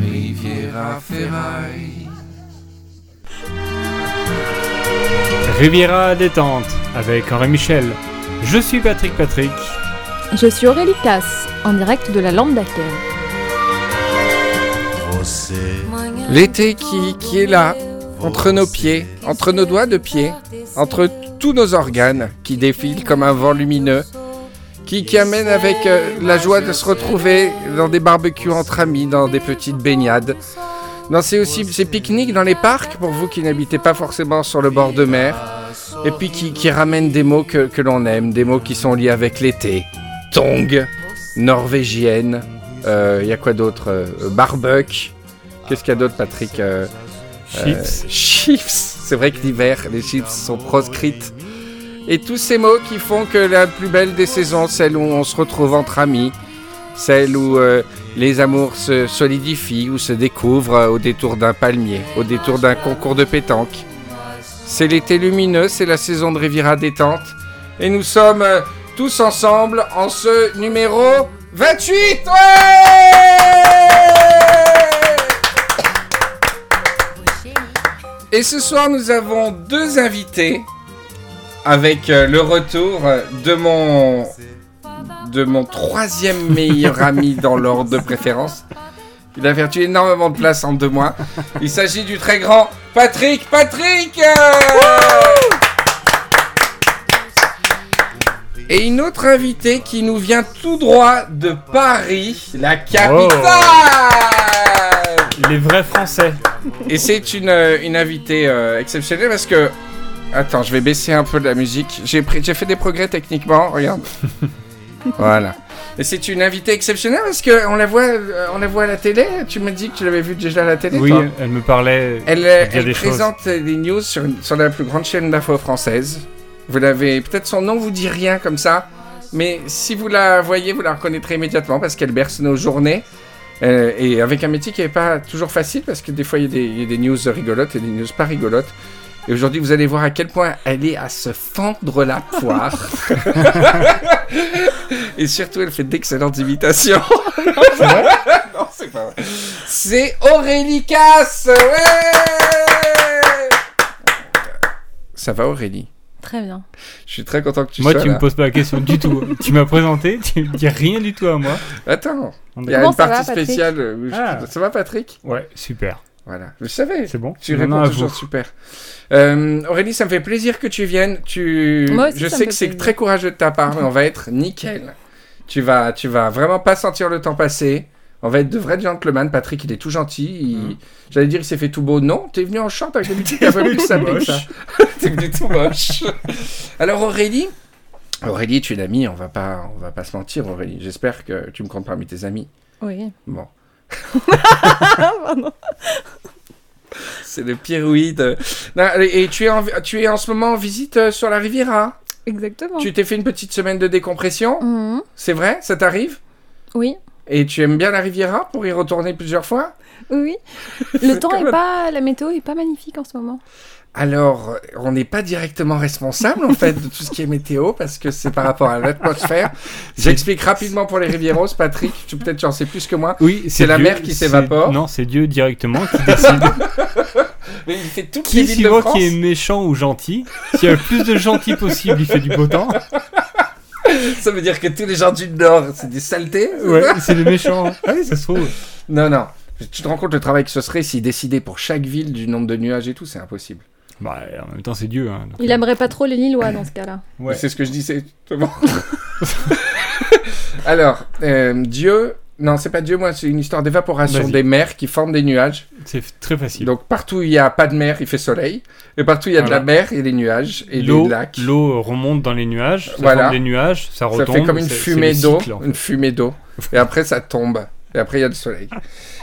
Riviera Ferraille. Riviera détente avec Henri Michel. Je suis Patrick Patrick. Je suis Aurélie Casse, en direct de la Lampe d'Aquer. L'été qui, qui est là, entre nos pieds, entre nos doigts de pied, entre tous nos organes qui défilent comme un vent lumineux, qui, qui amène avec euh, la joie de se retrouver dans des barbecues entre amis, dans des petites baignades. Dans ces aussi ces pique-niques dans les parcs pour vous qui n'habitez pas forcément sur le bord de mer, et puis qui, qui ramènent des mots que, que l'on aime, des mots qui sont liés avec l'été. Tong, norvégienne, il y a quoi d'autre euh. Qu'est-ce qu'il y a d'autre, Patrick Euh, Chips. Chips. C'est vrai que l'hiver, les chips sont proscrites. Et tous ces mots qui font que la plus belle des saisons, celle où on se retrouve entre amis, celle où euh, les amours se solidifient ou se découvrent au détour d'un palmier, au détour d'un concours de pétanque. C'est l'été lumineux, c'est la saison de Riviera détente. Et nous sommes euh, tous ensemble en ce numéro 28 Ouais Et ce soir, nous avons deux invités avec euh, le retour de mon de mon troisième meilleur ami dans l'ordre de préférence. Il a perdu énormément de place en deux mois. Il s'agit du très grand Patrick Patrick Et une autre invitée qui nous vient tout droit de Paris, la capitale Les vrais Français. Et c'est une, euh, une invitée euh, exceptionnelle parce que... Attends, je vais baisser un peu de la musique. J'ai fait des progrès techniquement, regarde. voilà. Et c'est une invitée exceptionnelle parce qu'on la voit, euh, on la voit à la télé. Tu m'as dit que tu l'avais vue déjà à la télé. Oui, toi elle me parlait. Elle, dire elle des choses. présente euh, des news sur, une- sur la plus grande chaîne d'info française. Vous l'avez, peut-être son nom vous dit rien comme ça, mais si vous la voyez, vous la reconnaîtrez immédiatement parce qu'elle berce nos journées. Euh, et avec un métier qui n'est pas toujours facile parce que des fois y, il y a des news rigolotes et des news pas rigolotes. Et aujourd'hui, vous allez voir à quel point elle est à se fendre la poire. et surtout, elle fait d'excellentes imitations. non, c'est pas vrai. C'est Aurélie Casse Ouais Ça va Aurélie? Très bien. Je suis très content que tu Moi, sois tu là. me poses pas la question du tout. tu m'as présenté, tu me dis rien du tout à moi. Attends, On il y a Comment une va, partie Patrick? spéciale. euh, où je- Ah. Ça va Patrick? Ouais, super. Voilà, je savais. C'est bon Tu réponds toujours vous. super. Euh, Aurélie, ça me fait plaisir que tu viennes. Tu... Moi aussi, je sais que c'est très courageux de ta part, mais on va être nickel. Tu vas, tu vas vraiment pas sentir le temps passer. On va être de vrais gentlemen. Patrick, il est tout gentil. Il- Mm. J'allais dire, il s'est fait tout beau. Non, t'es venu en short avec des peu plus que ça. t'es venu tout moche. Alors Aurélie, Aurélie, tu es une amie. On va pas, on va pas se mentir, Aurélie. J'espère que tu me comptes parmi tes amis. Oui. Bon. Pardon. C'est le pire oui de... Non, et tu es, en, tu es en ce moment en visite euh, sur la Riviera. Exactement. Tu t'es fait une petite semaine de décompression. Mhm. C'est vrai? Ça t'arrive? Oui. Et tu aimes bien la Riviera pour y retourner plusieurs fois? Oui. Le temps est pas, la météo est pas magnifique en ce moment. Alors, on n'est pas directement responsable en fait de tout ce qui est météo parce que c'est par rapport à l'atmosphère. J'explique rapidement pour les Rivieros, Patrick, tu peut-être tu en sais plus que moi. Oui, C'est la Dieu- mer qui s'évapore. Non, c'est Dieu directement qui décide. Mais il fait toutes les qui, villes de suivant France. qui est méchant ou gentil, s'il y a le plus de gentils possible, il fait du beau temps. Ça veut dire que tous les gens du Nord, c'est des saletés Ouais, c'est les méchants. Ah oui, ça se trouve. Non, non. Tu te rends compte le travail que ce serait s'il décidait pour chaque ville du nombre de nuages et tout, c'est impossible. Bah, en même temps, c'est Dieu. Hein, donc, Il euh, aimerait pas trop les Lillois dans ce cas-là. ouais. C'est ce que je disais. Bon. Alors, euh, Dieu. Non, c'est pas Dieu, moi, c'est une histoire d'évaporation des mers qui forment des nuages. C'est très facile. Donc, partout où il n'y a pas de mer, il fait soleil. Et partout où il y a de la mer, il y a des nuages et L'eau, des lacs. l'eau remonte dans les nuages, ça Voilà. forme des nuages, ça Ça retombe. fait comme une fumée d'eau. cycle, en fait. Une fumée d'eau. Et après, ça tombe. Et après, il y a le soleil.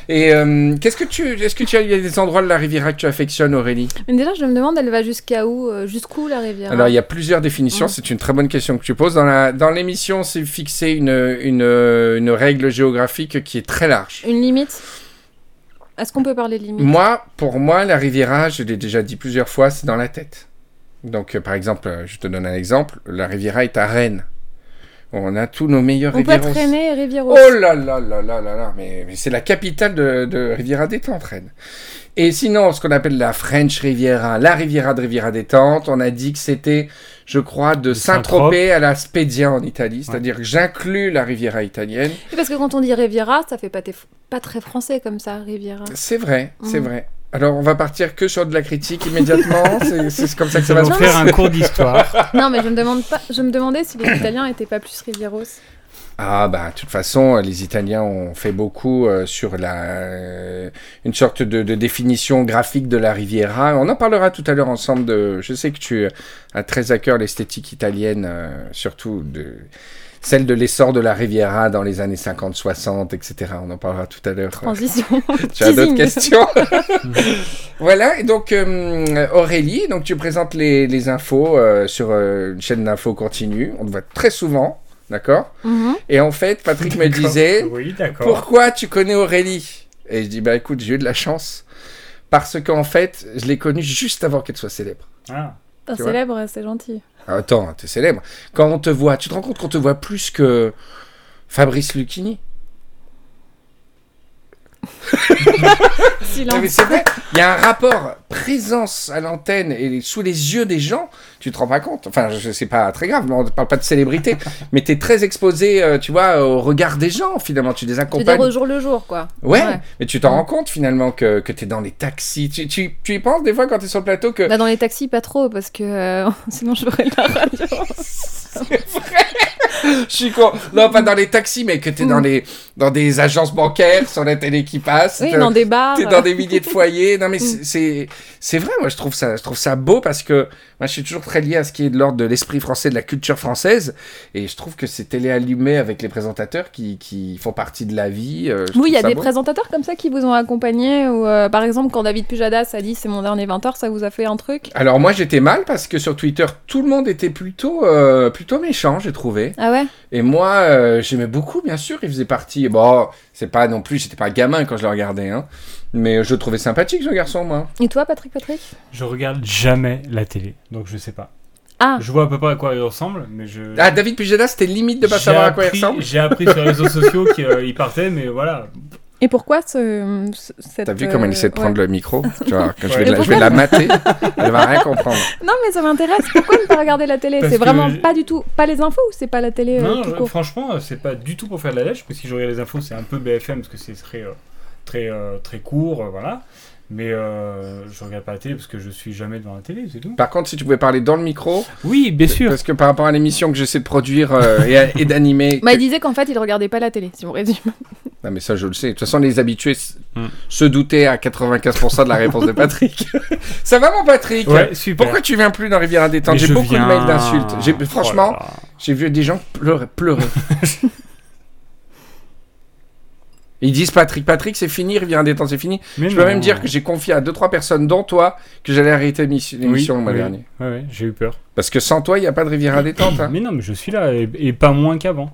Et euh, qu'est-ce que tu. Est-ce que tu as il y a des endroits de la Riviera que tu affectionnes, Aurélie? Mais déjà, je me demande, elle va jusqu'à où euh, Jusqu'où la rivière? Alors, il y a plusieurs définitions. C'est une très bonne question que tu poses. Dans la- dans l'émission, c'est fixé une, une, une règle géographique qui est très large. Une limite? Est-ce qu'on peut parler de limite? Moi, pour moi, la Riviera, je l'ai déjà dit plusieurs fois, c'est dans la tête. Donc, euh, par exemple, euh, je te donne un exemple. La Riviera est à Rennes. On a tous nos meilleurs On peut et Rivieros. Oh là là là là là là, mais, mais c'est la capitale de, de Riviera Détente, Rennes. Et sinon, ce qu'on appelle la French Riviera, la Riviera de Riviera Détente, on a dit que c'était, je crois, de Saint-Tropez à la Spedia en Italie, c'est-à-dire que j'inclus la Riviera italienne. Oui, Parce que quand on dit Riviera, ça fait pas, pas très français comme ça, Riviera. C'est vrai, c'est Mm. vrai. Alors, on va partir que sur de la critique immédiatement, c'est comme ça que ça va va se faire un cours d'histoire. non, mais je me, demande pas, je me demandais si les Italiens étaient pas plus Rivieros. Ah bah de toute façon les Italiens ont fait beaucoup euh, sur la euh, une sorte de, de définition graphique de la Riviera. On en parlera tout à l'heure ensemble de. Je sais que tu as très à cœur l'esthétique italienne, euh, surtout de celle de l'essor de la Riviera dans les années 50-60, etc. On en parlera tout à l'heure. Transition. Tu as d'autres questions? Voilà, et donc euh, Aurélie, donc tu présentes les, les infos euh, sur euh, une chaîne d'infos continue. On te voit très souvent, d'accord Mhm. Et en fait, Patrick me disait Oui. Pourquoi tu connais Aurélie? Et je dis Bah écoute, j'ai eu de la chance. Parce qu'en fait, je l'ai connue juste avant qu'elle soit célèbre. Ah. Vois célèbre, c'est gentil. Ah, Attends, t'es célèbre. Quand on te voit, tu te rends compte qu'on te voit plus que Fabrice Lucchini? Silence. C'est vrai, il y a un rapport présence à l'antenne et sous les yeux des gens, tu te rends pas compte. Enfin, je sais pas très grave, mais on ne parle pas de célébrité, mais tu es très exposé, euh, tu vois, au regard des gens finalement, tu les Tu accompagnes. dire au jour le jour, quoi. Ouais, Ouais. mais tu t'en rends compte finalement que, que tu es dans les taxis. Tu, tu, tu y penses des fois quand tu es sur le plateau que. Bah, dans les taxis, pas trop, parce que euh, sinon je ferais de la radio. Je suis con. Non, pas dans les taxis, mais que tu es dans, Mm. les, dans des agences bancaires, sur la télé qui passe. Oui, t'es- dans des bars. T'es dans des milliers de foyers. Non, mais Mm. c'est- c'est vrai, moi, je trouve, ça, je trouve ça beau parce que moi, je suis toujours très lié à ce qui est de l'ordre de l'esprit français, de la culture française. Et je trouve que c'est télé-allumé avec les présentateurs qui, qui font partie de la vie. euh, Oui, il y a des beau. présentateurs comme ça qui vous ont accompagné. Ou euh, par exemple, quand David Pujadas a dit c'est mon dernier 20h, ça vous a fait un truc? Alors, moi, j'étais mal parce que sur Twitter, tout le monde était plutôt, euh, plutôt méchant, j'ai trouvé. Ah ouais? Et moi, euh, j'aimais beaucoup, bien sûr. Il faisait partie. Bon, c'est pas non plus, j'étais pas gamin quand je le regardais, hein. Mais je le trouvais sympathique, ce garçon, moi. Et toi, Patrick Patrick? Je regarde jamais la télé, donc je sais pas. Ah Je vois à peu près à quoi il ressemble, mais je. Ah, David Pujadas, c'était limite de pas J'ai savoir à quoi il appris- ressemble. J'ai appris sur les réseaux sociaux qu'il partait, mais voilà. Et pourquoi ce, ce- cette. T'as vu comme elle essaie de euh, prendre le micro? Tu vois, quand je, vais la, je vais la mater, elle va rien comprendre. Non, mais ça m'intéresse. Pourquoi ne pas regarder la télé? C'est vraiment je- pas du tout. Pas les infos ou c'est pas la télé euh, non, tout je- court? franchement, euh, c'est pas du tout pour faire de la lèche, parce que si je regarde les infos, c'est un peu BFM, parce que c'est très, euh, très, euh, très court, euh, voilà. Mais euh, je regarde pas la télé parce que je suis jamais devant la télé, c'est tout. Par contre, si tu pouvais parler dans le micro, Oui, bien sûr. parce que par rapport à l'émission que j'essaie de produire euh, et, et d'animer. Bah, que- il disait qu'en fait, il regardait pas la télé, si on résume. Non, mais ça, je le sais. De toute façon, les habitués Hmm. se doutaient à 95% de la réponse de Patrick. ça va, mon Patrick? Ouais, super. Pourquoi tu viens plus dans Rivière à détente Mais J'ai beaucoup viens- de mails d'insultes. Oh Franchement, là. j'ai vu des gens pleurer. pleurer. Ils disent Patrick, Patrick, c'est fini, Rivière à détente, c'est fini. Mais Je peux non. même dire que j'ai confié à deux trois personnes, dont toi, que j'allais arrêter l'émission Oui, le mois oui. dernier. Ouais, ouais, j'ai eu peur. Parce que sans toi, il n'y a pas de rivière à détente. hein. Mais non, mais je suis là, et, et pas moins qu'avant.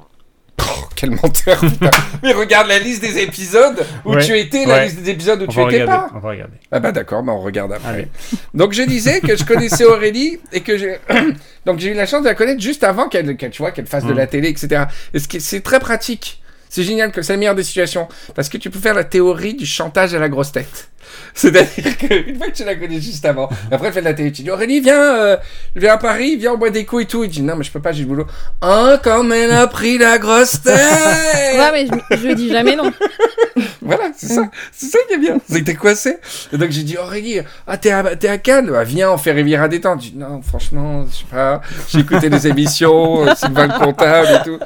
Oh, quel menteur. putain. Mais regarde la liste des épisodes où Ouais, tu étais, la ouais. liste des épisodes où On tu étais regarder. pas. On va regarder. Ah bah d'accord, bah on regarde après. Allez. Donc je disais que je connaissais Aurélie et que j'ai donc j'ai eu la chance de la connaître juste avant qu'elle qu'elle tu vois qu'elle fasse de Mm. la télé etc. Et c'est très pratique. C'est génial que c'est la meilleure des situations parce que tu peux faire la théorie du chantage à la grosse tête. C'est-à-dire qu'une fois que tu la connais juste avant, après elle fait de la télé, tu dis Aurélie viens, euh, viens à Paris, viens on boit des coups et tout. Il dit non mais je peux pas, j'ai du boulot. Oh comme elle a pris la grosse tête. Ouais, mais je, je dis jamais non. Voilà, c'est ça, c'est ça qui est bien. C'était coincé. Et donc j'ai dit, Aurélie, ah, t'es à, t'es à Cannes bah, Viens, on fait Riviera détente. J'ai dit, non, franchement, je sais pas. J'ai écouté les émissions, euh, Sylvain le comptable et tout.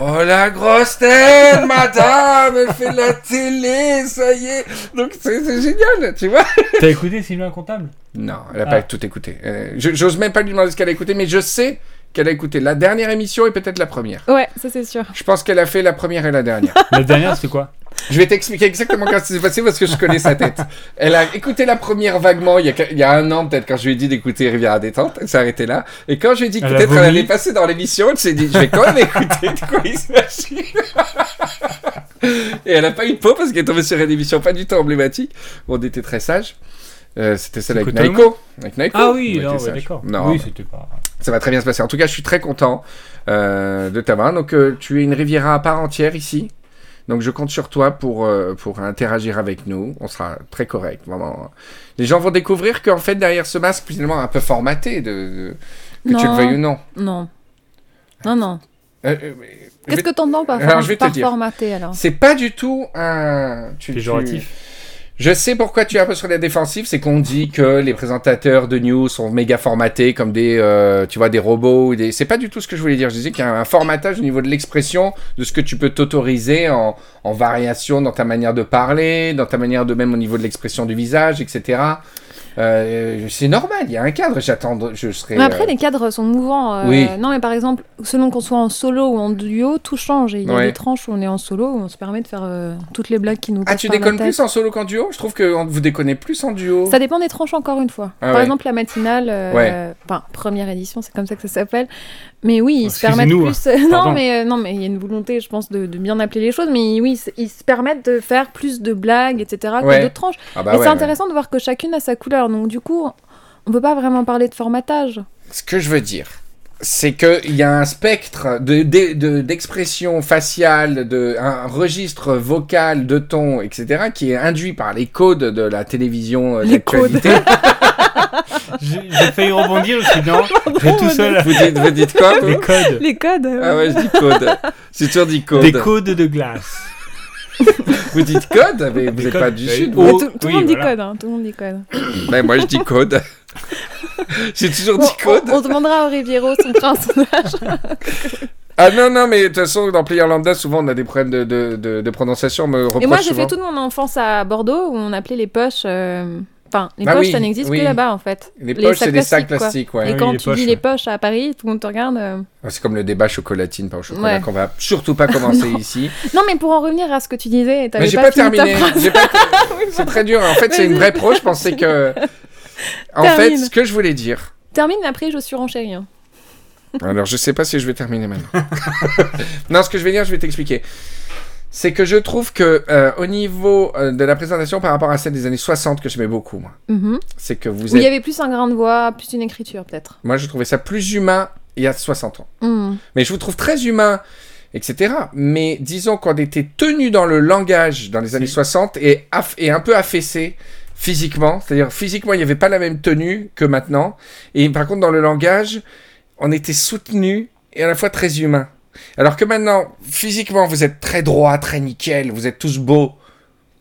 Oh la grosse tête, madame, elle fait de la télé, ça y est. Donc c'est c'est génial, tu vois. T'as écouté Sylvain Comptable Non, elle a Ah. pas tout écouté. Euh, je- J'ose même pas lui demander ce qu'elle a écouté, mais je sais qu'elle a écouté la dernière émission et peut-être la première. Ouais, ça c'est sûr. Je pense qu'elle a fait la première et la dernière. La dernière, c'était quoi? Je vais t'expliquer exactement quand ça s'est passé parce que je connais sa tête. Elle a écouté la première vaguement il y a, il y a un an peut-être quand je lui ai dit d'écouter Rivière à détente. Elle s'est arrêtée là. Et quand je lui ai dit que peut-être elle allait passer dans l'émission, elle s'est dit je vais quand même écouter de quoi il s'agit. Et elle a pas eu de peau parce qu'elle est tombée sur une émission pas du tout emblématique. Bon, on était très sages. Euh, C'était celle avec Naiko. Avec Naiko. Ah oui, non, ouais, d'accord. Non, Oui, c'était pas. Ça va très bien se passer. En tout cas, je suis très content euh, de t'avoir. Donc, euh, tu es une Riviera à part entière ici. Donc, je compte sur toi pour, euh, pour interagir avec nous. On sera très correct, vraiment. Les gens vont découvrir qu'en fait, derrière ce masque, finalement, un peu formaté, de, de- que tu le veuilles ou non. Non. Non, non. Euh, euh, Qu'est-ce vais- que t'entends par, Alors, je vais te par dire. formaté alors? C'est pas du tout un. tu- tu- Péjoratif. Je sais pourquoi tu es un peu sur la défensive, c'est qu'on dit que les présentateurs de news sont méga formatés comme des, euh, tu vois, des robots. Des... C'est pas du tout ce que je voulais dire. Je disais qu'il y a un formatage au niveau de l'expression, de ce que tu peux t'autoriser en, en variation dans ta manière de parler, dans ta manière de même au niveau de l'expression du visage, etc. Euh, c'est normal, il y a un cadre. J'attends, je serai. Mais après, euh, les cadres sont mouvants. euh, Oui. Non, mais par exemple, selon qu'on soit en solo ou en duo, tout change. Et il y a Ouais. des tranches où on est en solo, où on se permet de faire euh, toutes les blagues qui nous Ah, tu déconnes plus en solo qu'en duo? Je trouve que vous déconnez plus en duo. Ça dépend des tranches encore une fois. Ah Par ouais. exemple, la matinale, euh, Ouais. enfin première édition, c'est comme ça que ça s'appelle. Mais oui, ils se permettent Excusez-nous, plus. non, Pardon. mais euh, non, mais il y a une volonté, je pense, de, de bien appeler les choses. Mais oui, ils se- permettent de faire plus de blagues, etc. Ouais. que d'autres tranches. Ah bah ouais, c'est ouais. intéressant de voir que chacune a sa couleur. Donc du coup, on peut pas vraiment parler de formatage. Ce que je veux dire, c'est qu'il y a un spectre de- de- de- d'expression faciale, de, un registre vocal, de ton, etc., qui est induit par les codes de la télévision euh, Les d'actualité. J'ai j'ai failli rebondir, je suis non, j'ai tout seul. Vous dites, vous dites quoi vous Les codes. Les codes. Ah ouais, je dis code. J'ai toujours dit code. Des codes de glace. Vous dites code Mais vous n'êtes pas du sud. vous. tout, tout oui, le monde dit voilà. code. hein, tout le monde dit code. Ben, moi, je dis code. J'ai toujours Bon, dit code. on, on demandera au Riviero son personnage. Ah non, non, mais de toute façon, dans Player Lambda, souvent, on a des problèmes de, de, de, de prononciation. On me Et moi, j'ai fait toute mon enfance à Bordeaux où on appelait les poches. euh, Enfin, les Bah poches, oui, ça n'existe oui. que là-bas en fait. Les poches, c'est des sacs quoi. plastiques, ouais. Et Ah oui, quand tu poches, dis ouais. les poches à Paris, tout le monde te regarde. euh. Ah, C'est comme le débat chocolatine par au chocolat Ouais. qu'on va surtout pas commencer ici. Non, mais pour en revenir à ce que tu disais, t'avais j'ai pas, pas, fini ta terminé. J'ai pas- C'est très dur. En fait, c'est une vraie pro. Je pensais que. En Termine. fait, ce que je voulais dire. Termine, après je suis renchérie. hein. Alors, je sais pas si je vais terminer maintenant. non, ce que je vais dire, je vais t'expliquer. C'est que je trouve que euh, au niveau euh, de la présentation par rapport à celle des années 60 que j'aimais beaucoup, moi, Mhm. c'est que vous Où il y avait plus un grain de voix, plus une écriture peut-être. Moi, je trouvais ça plus humain il y a 60 ans. Mhm. Mais je vous trouve très humain, etc. Mais disons qu'on était tenu dans le langage dans les années 60 et, et un peu affaissé physiquement. C'est-à-dire, physiquement, il n'y avait pas la même tenue que maintenant. Et par contre, dans le langage, on était soutenu et à la fois très humain. Alors que maintenant, physiquement, vous êtes très droit, très nickel, vous êtes tous beaux.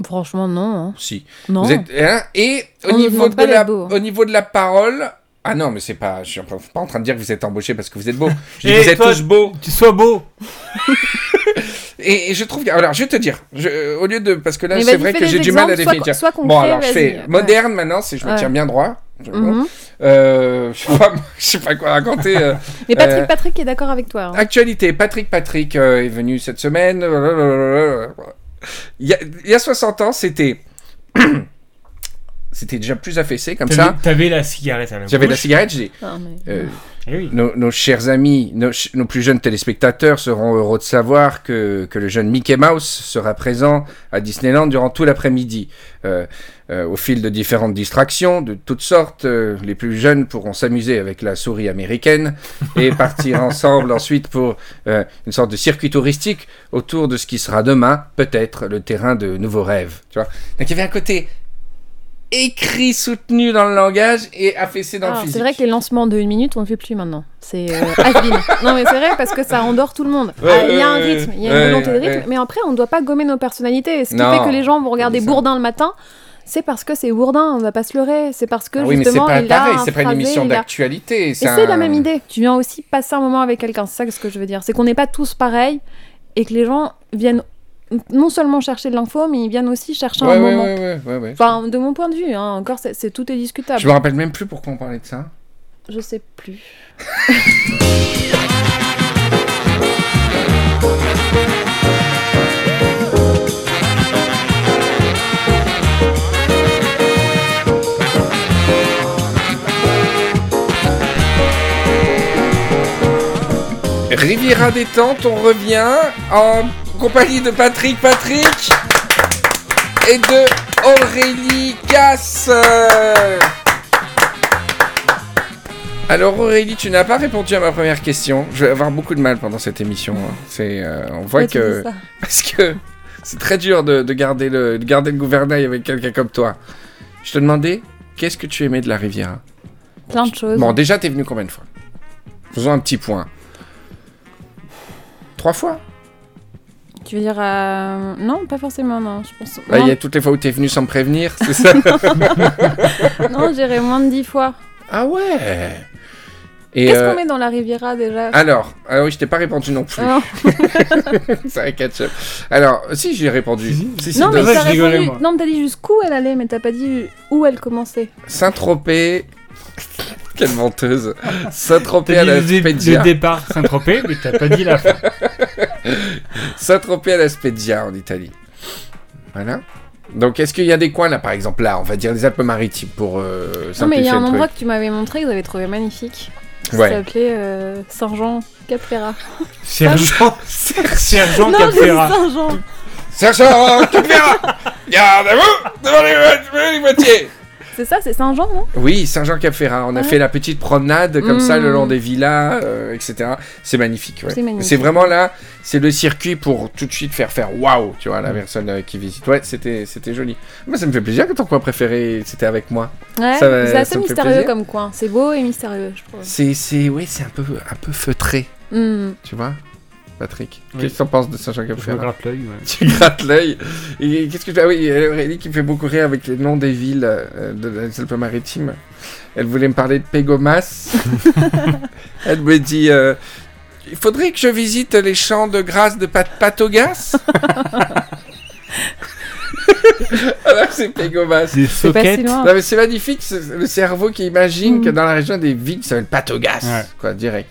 Franchement, non. hein. Si. Non. Vous êtes, hein, et au On nous niveau, demande de pas la, d'être beau. au niveau de la parole. Ah non, mais c'est pas. Je suis pas en train de dire que vous êtes embauché parce que vous êtes beau. Je dis, Et vous êtes toi- tous beaux. Tu sois beau. Et, et je trouve. que- Alors, je vais te dire. je- euh, au lieu de. Parce que là, Mais c'est vas-y, vrai fais que des j'ai du mal à exemples, définir. Soit, Bon, alors, je vas-y. fais Ouais. moderne maintenant, si je me Ouais. tiens bien droit. Je, Mhm. euh, je, sais pas, je sais pas quoi raconter. euh. Mais Patrick, Euh, Patrick est d'accord avec toi. hein. Actualité, Patrick Patrick euh, est venu cette semaine. Il y a, il y a 60 ans, c'était. c'était déjà plus affaissé comme ça. T'avais la cigarette à la J'avais la cigarette, j'ai. Ah, mais- euh, Eh oui. nos, nos chers amis, nos, ch- nos plus jeunes téléspectateurs seront heureux de savoir que, que le jeune Mickey Mouse sera présent à Disneyland durant tout l'après-midi. Euh, euh, au fil de différentes distractions de toutes sortes, euh, les plus jeunes pourront s'amuser avec la souris américaine et partir ensemble ensuite pour euh, une sorte de circuit touristique autour de ce qui sera demain, peut-être, le terrain de nouveaux rêves. Tu vois Donc il y avait un côté écrit, soutenu dans le langage et affaissé dans Alors, le physique. c'est vrai que les lancements de une minute, on ne le fait plus maintenant. C'est euh. Non, mais c'est vrai parce que ça endort tout le monde. Ouais, Ah, Il y a un rythme, il y a ouais, une volonté de rythme, ouais. mais après, on ne doit pas gommer nos personnalités. Ce qui Non, fait que les gens vont regarder. Bourdin le matin. C'est parce que c'est Bourdin, on va pas se leurrer. C'est parce que Ah oui, mais c'est justement, pas il a pareil, c'est pas une émission d'actualité. Et C'est un- la même idée. Tu viens aussi passer un moment avec quelqu'un. C'est ça que je veux dire. C'est qu'on n'est pas tous pareils et que les gens viennent non seulement chercher de l'info, mais ils viennent aussi chercher Ouais, un ouais, moment. ouais, ouais, ouais, ouais. Enfin, de mon point de vue, hein, encore, c'est, c'est- tout est discutable. Je me rappelle même plus pourquoi on parlait de ça. Je sais plus. Riviera détente, on revient en compagnie de Patrick Patrick et de Aurélie Casse. Alors Aurélie, tu n'as pas répondu à ma première question. Je vais avoir beaucoup de mal pendant cette émission. hein. C'est, euh, on voit que parce que c'est très dur de, de garder le de garder le gouvernail avec quelqu'un comme toi. Je te demandais qu'est-ce que tu aimais de la Riviera. Plein de choses. Bon, déjà, t'es venu combien de fois? Faisons un petit point. Trois fois? Tu veux dire. euh, Non, pas forcément, non. Je pense... Bah, Il y a toutes les fois où t'es venu sans me prévenir, c'est ça non, j'irais moins de 10 fois. Ah ouais Qu'est-ce euh, qu'on met dans la Riviera déjà? Alors, ah oui, je t'ai pas répondu non plus. Non. c'est un catch-up. Alors, si, j'ai répondu. Si, Si, si, Non, mais dommage, t'as je rigolais, répondu... moi. Non, mais t'as dit jusqu'où elle allait, mais t'as pas dit où elle commençait. Saint-Tropez. Quelle menteuse. Saint-Tropez à la Spedia. le départ Saint-Tropez, mais t'as pas dit la fin. Saint-Tropez à la Spedia en Italie. Voilà. Donc, est-ce qu'il y a des coins là, par exemple, là, on va dire les Alpes-Maritimes pour euh, Non, mais il y a un endroit que tu m'avais montré que vous avez trouvé magnifique. Ça Ouais. s'appelait euh, Saint-Jean-Cap-Ferrat. Sergent, Sergent dit Capfera. Saint-Jean. Sergent Capera Gardez-vous devant les, les moitiés C'est ça, c'est Saint-Jean, non? Oui, Saint-Jean-Cap-Ferrat. On a Ouais. fait la petite promenade comme ça le Mm. long des villas, euh, etc. C'est magnifique. ouais. C'est vraiment là, c'est le circuit pour tout de suite faire faire waouh, tu vois, la Mm. personne euh, qui visite. Ouais, c'était c'était joli. Moi, ça me fait plaisir que ton coin préféré c'était avec moi. Ouais, Ça c'est ça assez fait mystérieux comme coin. C'est beau et mystérieux, je trouve. C'est c'est ouais, c'est un peu un peu feutré, Hmm. tu vois, Patrick. Oui. Qu'est-ce que t'en penses de Je me gratte l'œil. ouais. Tu grattes l'œil. Et qu'est-ce que tu Ah oui, a Aurélie qui me fait beaucoup rire avec les noms des villes euh, de les Alpes-Maritimes. Elle voulait me parler de Pégomas. Elle me dit euh, il faudrait que je visite les champs de grâce de Pat Patogas. Alors c'est Pégomas. Des C'est pas si soquettes. loin. Non mais c'est magnifique, c'est le cerveau qui imagine Mm. que dans la région des villes qui s'appellent Patogas, Ouais. quoi, direct.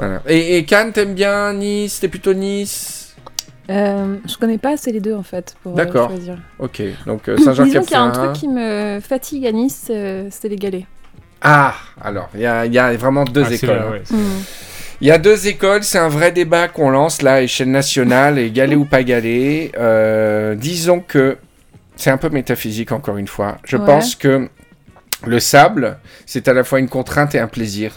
Voilà. Et, et Cannes, t'aimes bien Nice? T'es plutôt Nice? Euh, je connais pas assez les deux en fait pour euh, D'accord. choisir. Ok, donc euh, Disons qu'il y a un truc qui me fatigue à Nice, euh, c'était les galets. Ah, alors, il y a, il y a vraiment deux Ah, c'est écoles. ouais, c'est- Hmm. Il y a deux écoles, c'est un vrai débat qu'on lance là à échelle nationale, et galet ou pas galet. Euh, disons que c'est un peu métaphysique encore une fois. Je Ouais. pense que le sable, c'est à la fois une contrainte et un plaisir.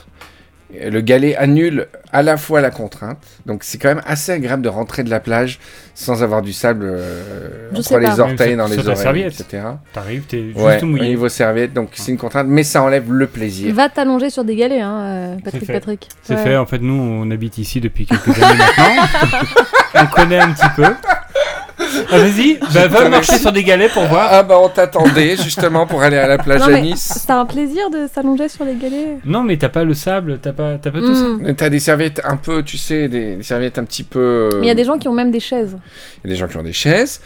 Le galet annule à la fois la contrainte, donc c'est quand même assez agréable de rentrer de la plage sans avoir du sable euh, entre les orteils, dans les oreilles, serviette. etc. T'arrives, t'es juste Ouais, au mouillé. niveau serviette, donc c'est une contrainte, mais ça enlève le plaisir. Va t'allonger sur des galets, hein, euh, Patrick C'est fait. Patrick. C'est Ouais. fait, en fait, nous, on habite ici depuis quelques années maintenant. on connaît un petit peu. Ah, Vas-y, bah, va marcher sur des galets pour voir. Ah bah on t'attendait justement pour aller à la plage Non, à mais Nice. C'est un plaisir de s'allonger sur les galets. Non, mais t'as pas le sable, t'as pas, t'as pas tout ça. Hmm. Mais T'as des serviettes un peu, tu sais, des, des serviettes un petit peu. euh, Mais il y a des gens qui ont même des chaises. il y a des gens qui ont des chaises.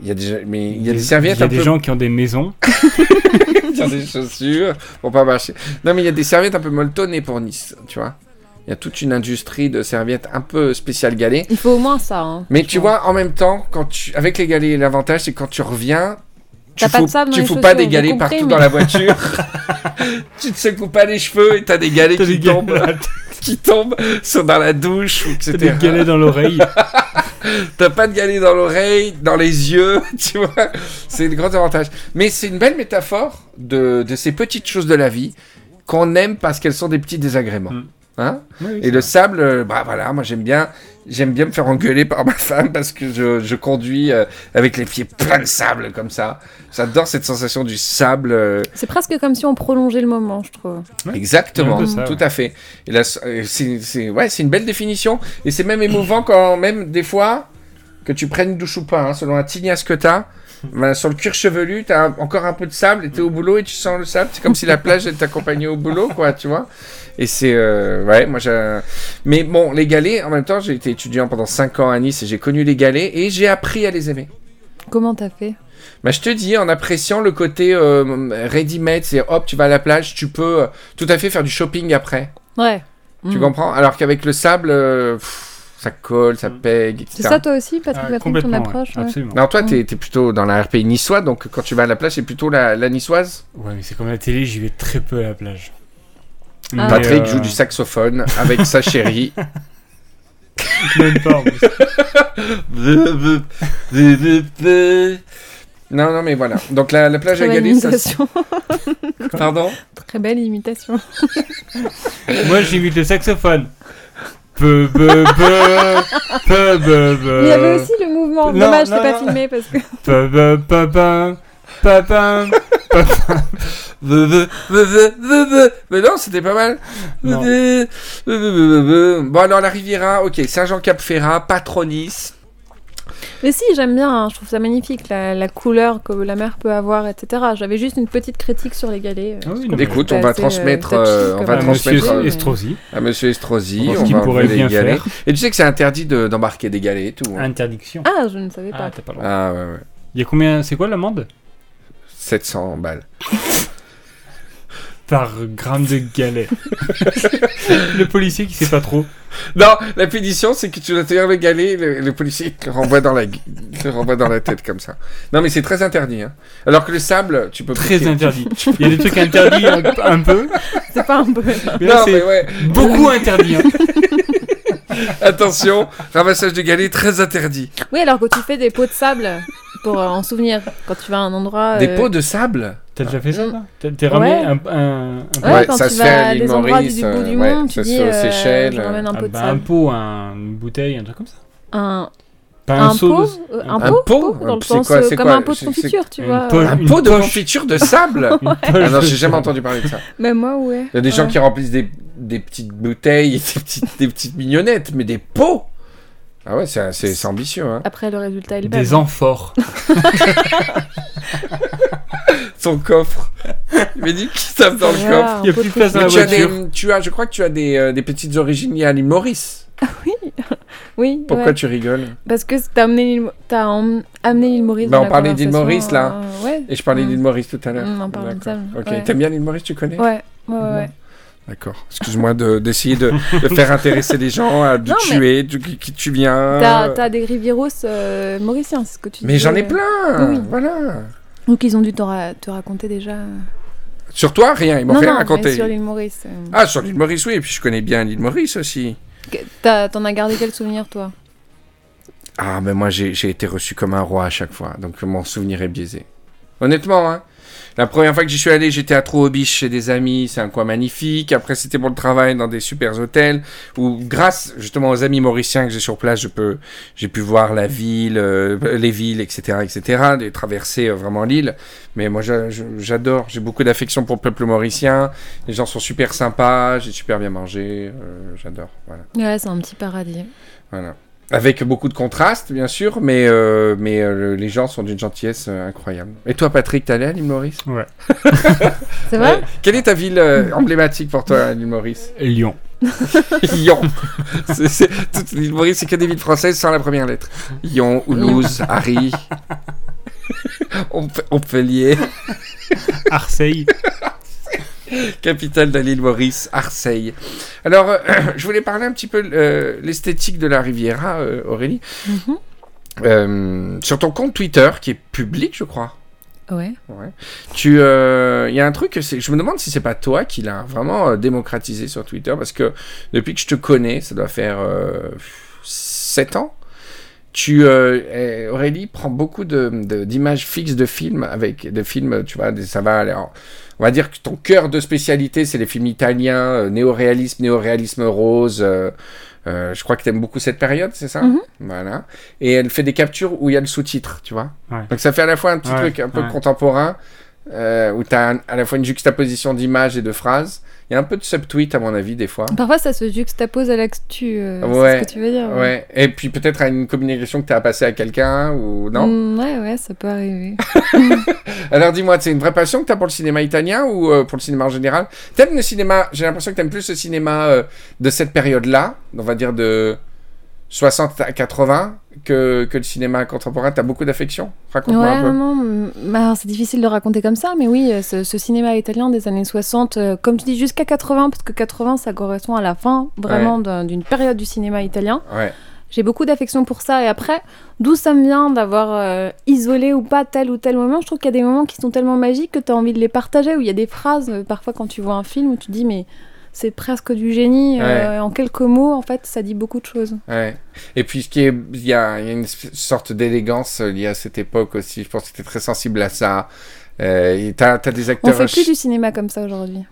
Il y a des, mais il y a des Il serviettes y a un des peu. gens qui ont des maisons. qui ont des chaussures pour pas marcher. Non, mais il y a des serviettes un peu molletonnées pour Nice, tu vois. Il y a toute une industrie de serviettes un peu spéciale galet. Il faut au moins ça. hein, Mais tu vois, en même temps, quand tu, avec les galets, l'avantage c'est quand tu reviens, tu T'as pas de fous, sable dans tu les fous pas des galets compris, partout mais- dans la voiture. tu te secoues pas les cheveux et t'as des galets qui des, tombent, qui tombent sur dans la douche, ou t'as etc. des galets dans l'oreille. T'as pas de galets dans l'oreille, dans les yeux, tu vois. C'est le grand avantage. Mais c'est une belle métaphore de, de ces petites choses de la vie qu'on aime parce qu'elles sont des petits désagréments. Mm. Hein Oui, Et le vrai. sable, euh, bah voilà, moi j'aime bien, j'aime bien me faire engueuler par ma femme parce que je, je conduis euh, avec les pieds pleins de sable comme ça. J'adore cette sensation du sable. euh, C'est presque comme si on prolongeait le moment, je trouve. Ouais. Exactement, ça, tout ouais. à fait. Et là, c'est c'est- ouais, c'est une belle définition. Et c'est même émouvant quand même des fois que tu prennes une douche ou pas, hein, selon la tignasse que t'as. Sur le cuir chevelu, t'as un- encore un peu de sable et t'es au boulot et tu sens le sable. C'est comme si la plage elle t'accompagnait au boulot, quoi, tu vois. Et c'est euh, ouais, moi j'ai. Mais bon, les galets. En même temps, j'ai été étudiant pendant 5 ans à Nice et j'ai connu les galets et j'ai appris à les aimer. Comment t'as fait? Bah, je te dis, en appréciant le côté euh, ready-made, c'est hop, tu vas à la plage, tu peux euh, tout à fait faire du shopping après. Ouais. Tu Hmm. comprends? Alors qu'avec le sable, pff, ça colle, ça Mm. pègue, etc. C'est ça toi aussi, Patrick Ah, Patrick, ton approche ouais, ouais. absolument. Non, toi, t'es t'es plutôt dans la RPI niçois, donc quand tu vas à la plage, c'est plutôt la, la niçoise? Ouais, mais c'est comme la télé, j'y vais très peu à la plage. Ah. Patrick euh, joue du saxophone avec sa chérie. Même pas. en plus. Non, non, mais voilà. Donc la, la plage Très à belle Galets, ça. Pardon? Très belle imitation. Moi, j'imite le saxophone. Peu, peu, peu, peu, peu, peu. Mais il y avait aussi le mouvement. Euh, non, Dommage, c'est pas non. filmé parce que. Peu, peu, peu, peu. Mais non, c'était pas mal. Non. Bon, alors la Riviera, ok, Saint-Jean-Cap-Ferrat, Patronis. Mais si, j'aime bien. hein, Je trouve ça magnifique, la, la couleur que la mer peut avoir, etc. J'avais juste une petite critique sur les galets. Ah oui, non, mais- Écoute, on va euh, transmettre, euh, on va Ah, transmettre, Monsieur mais- Estrosi. à Monsieur Estrosi. On On va pourrait les bien galets. faire. Et tu sais que c'est interdit de- d'embarquer des galets et tout. hein. Interdiction. Ah, je ne savais pas. Ah, t'as pas le droit. Ah ouais, ouais. Il y a combien C'est quoi l'amende? 700 balles. Par gramme de galet. le policier qui sait pas trop. Non, la pénition, c'est que tu dois tenir le galet, le, le policier te renvoie dans la, te renvoie dans la tête comme ça. Non, mais c'est très interdit. Hein. Alors que le sable, tu peux Très piquer. interdit. Il y a des trucs interdits un, un peu. C'est pas un peu. Mais là, Non, mais ouais. beaucoup interdit. hein. Attention, ramassage de galets très interdit. Oui, alors que tu fais des pots de sable pour euh, en souvenir quand tu vas à un endroit. Des euh, pots de sable? T'as déjà fait ça T'es ramené Ouais. un, un, un, Ouais, Ouais, quand ça tu se fait vas à à l'île des endroits du, Maurice, du bout euh, du ouais, monde, ça tu se dis fait aux euh, Seychelles, un ah pot de bah, un pot, un- une bouteille, un truc comme ça. Un, Pas un pot, de- euh, un pot, pot dans le C'est sens quoi, euh, c'est comme quoi un pot de confiture, tu vois. Un pot de poche. confiture de sable Ah non, j'ai jamais entendu parler de ça. Même moi, ouais. Il y a des gens qui remplissent des, des petites bouteilles, des petites, des petites mignonnettes, mais des pots Ah ouais, c'est ambitieux, hein. Après, le résultat est le même. Des amphores. Son coffre. Il m'a dit qu'il tape dans le coffre. Il y a plus de de place dans Mais la tu as voiture. des, tu as, je crois que tu as des, euh, des petites origines liées à l'île Maurice. Oui, Pourquoi ouais. tu rigoles Parce que t'as amené l'île amené l'île Maurice. Bah, dans on la parlait d'île Maurice, là. euh, ouais. Et je parlais Mm. d'île Maurice tout à l'heure. Mm, on parlait de ça, Ok, ouais. t'aimes bien l'île Maurice, tu connais Ouais, ouais, ouais. ouais. D'accord. Excuse-moi de- d'essayer de, de faire intéresser les gens à d'où Non, tu es, d'où qui, qui tu viens. T'as t'as des rivieros euh, mauriciens, c'est ce que tu Mais disais. j'en ai plein. Oui. Voilà. Donc ils ont dû te, ra- te raconter déjà. Sur toi, rien. Ils m'ont rien non, raconté. mais sur l'île Maurice. euh, Ah, sur l'île Maurice, oui. Et puis je connais bien l'île Maurice aussi. T'en as gardé quel souvenir, toi? Ah, mais moi, j'ai j'ai été reçu comme un roi à chaque fois. Donc mon souvenir est biaisé. Honnêtement, hein. La première fois que j'y suis allé, j'étais à Trouobiche chez des amis. C'est un coin magnifique. Après, c'était pour le travail dans des super hôtels. Où, grâce justement aux amis mauriciens que j'ai sur place, je peux, j'ai pu voir la ville, euh, les villes, etc., etc., et traverser euh, vraiment l'île. Mais moi, j'adore. J'ai beaucoup d'affection pour le peuple mauricien. Les gens sont super sympas. J'ai super bien mangé. euh, j'adore. Voilà. Ouais, c'est un petit paradis. Voilà. Avec beaucoup de contrastes, bien sûr, mais, euh, mais euh, les gens sont d'une gentillesse euh, incroyable. Et toi, Patrick, t'es allé à l'île Maurice? C'est vrai? Ouais. Quelle est ta ville euh, emblématique pour toi à l'île Maurice? Lyon. Lyon. C'est- toute l'île Maurice, c'est que des villes françaises sans la première lettre. Lyon, Toulouse, Harry, Montpe- Montpellier, Arseille. capitale de l'île Maurice, Arseille. Alors, euh, je voulais parler un petit peu euh, l'esthétique de la Riviera, euh, Aurélie. Mhm. Euh, sur ton compte Twitter, qui est public, je crois. Ouais. Ouais. Tu, euh, il y a un truc, je me demande si c'est pas toi qui l'as vraiment euh, démocratisé sur Twitter, parce que depuis que je te connais, ça doit faire euh, 7 ans. Tu, eh, Aurélie, prend beaucoup de, de- d'images fixes de films avec des films, tu vois, des, ça va. Alors, on va dire que ton cœur de spécialité, c'est les films italiens, euh, néo-réalisme, néo-réalisme rose. euh, euh, je crois que tu aimes beaucoup cette période, c'est ça Mhm. Voilà. Et elle fait des captures où il y a le sous-titre, tu vois. Ouais. Donc ça fait à la fois un petit Ouais, truc un peu ouais. contemporain, euh, où tu as à la fois une juxtaposition d'images et de phrases. Il y a un peu de subtweet, à mon avis, des fois. Parfois, ça se juxtapose à l'actu. euh, Ouais. C'est ce que tu veux dire. Ouais. Et puis peut-être à une communication que tu as passée à quelqu'un, ou non? Mm, ouais, ouais, ça peut arriver. Alors dis-moi, c'est une vraie passion que tu as pour le cinéma italien ou euh, pour le cinéma en général? T'aimes le cinéma, j'ai l'impression que tu aimes plus le cinéma euh, de cette période-là, on va dire de 60 à 80, que, que le cinéma contemporain. Tu as beaucoup d'affection? Raconte-moi Ouais, un peu. non, non. bah, c'est difficile de raconter comme ça, mais oui, euh, ce, ce cinéma italien des années 60, euh, comme tu dis, jusqu'à 80, parce que 80, ça correspond à la fin vraiment d'un- d'une période du cinéma italien. Ouais. J'ai beaucoup d'affection pour ça. Et après, d'où ça me vient d'avoir euh, isolé ou pas tel ou tel moment Je trouve qu'il y a des moments qui sont tellement magiques que tu as envie de les partager, où il y a des phrases, euh, parfois quand tu vois un film, où tu dis, mais c'est presque du génie. Ouais. en quelques mots, en fait, ça dit beaucoup de choses. Ouais. Et puis, il y a, il y a une sorte d'élégance euh, liée à cette époque aussi. Je pense que tu très sensible à ça. Euh, t'as, t'as des On acteurs. fait plus du cinéma comme ça aujourd'hui.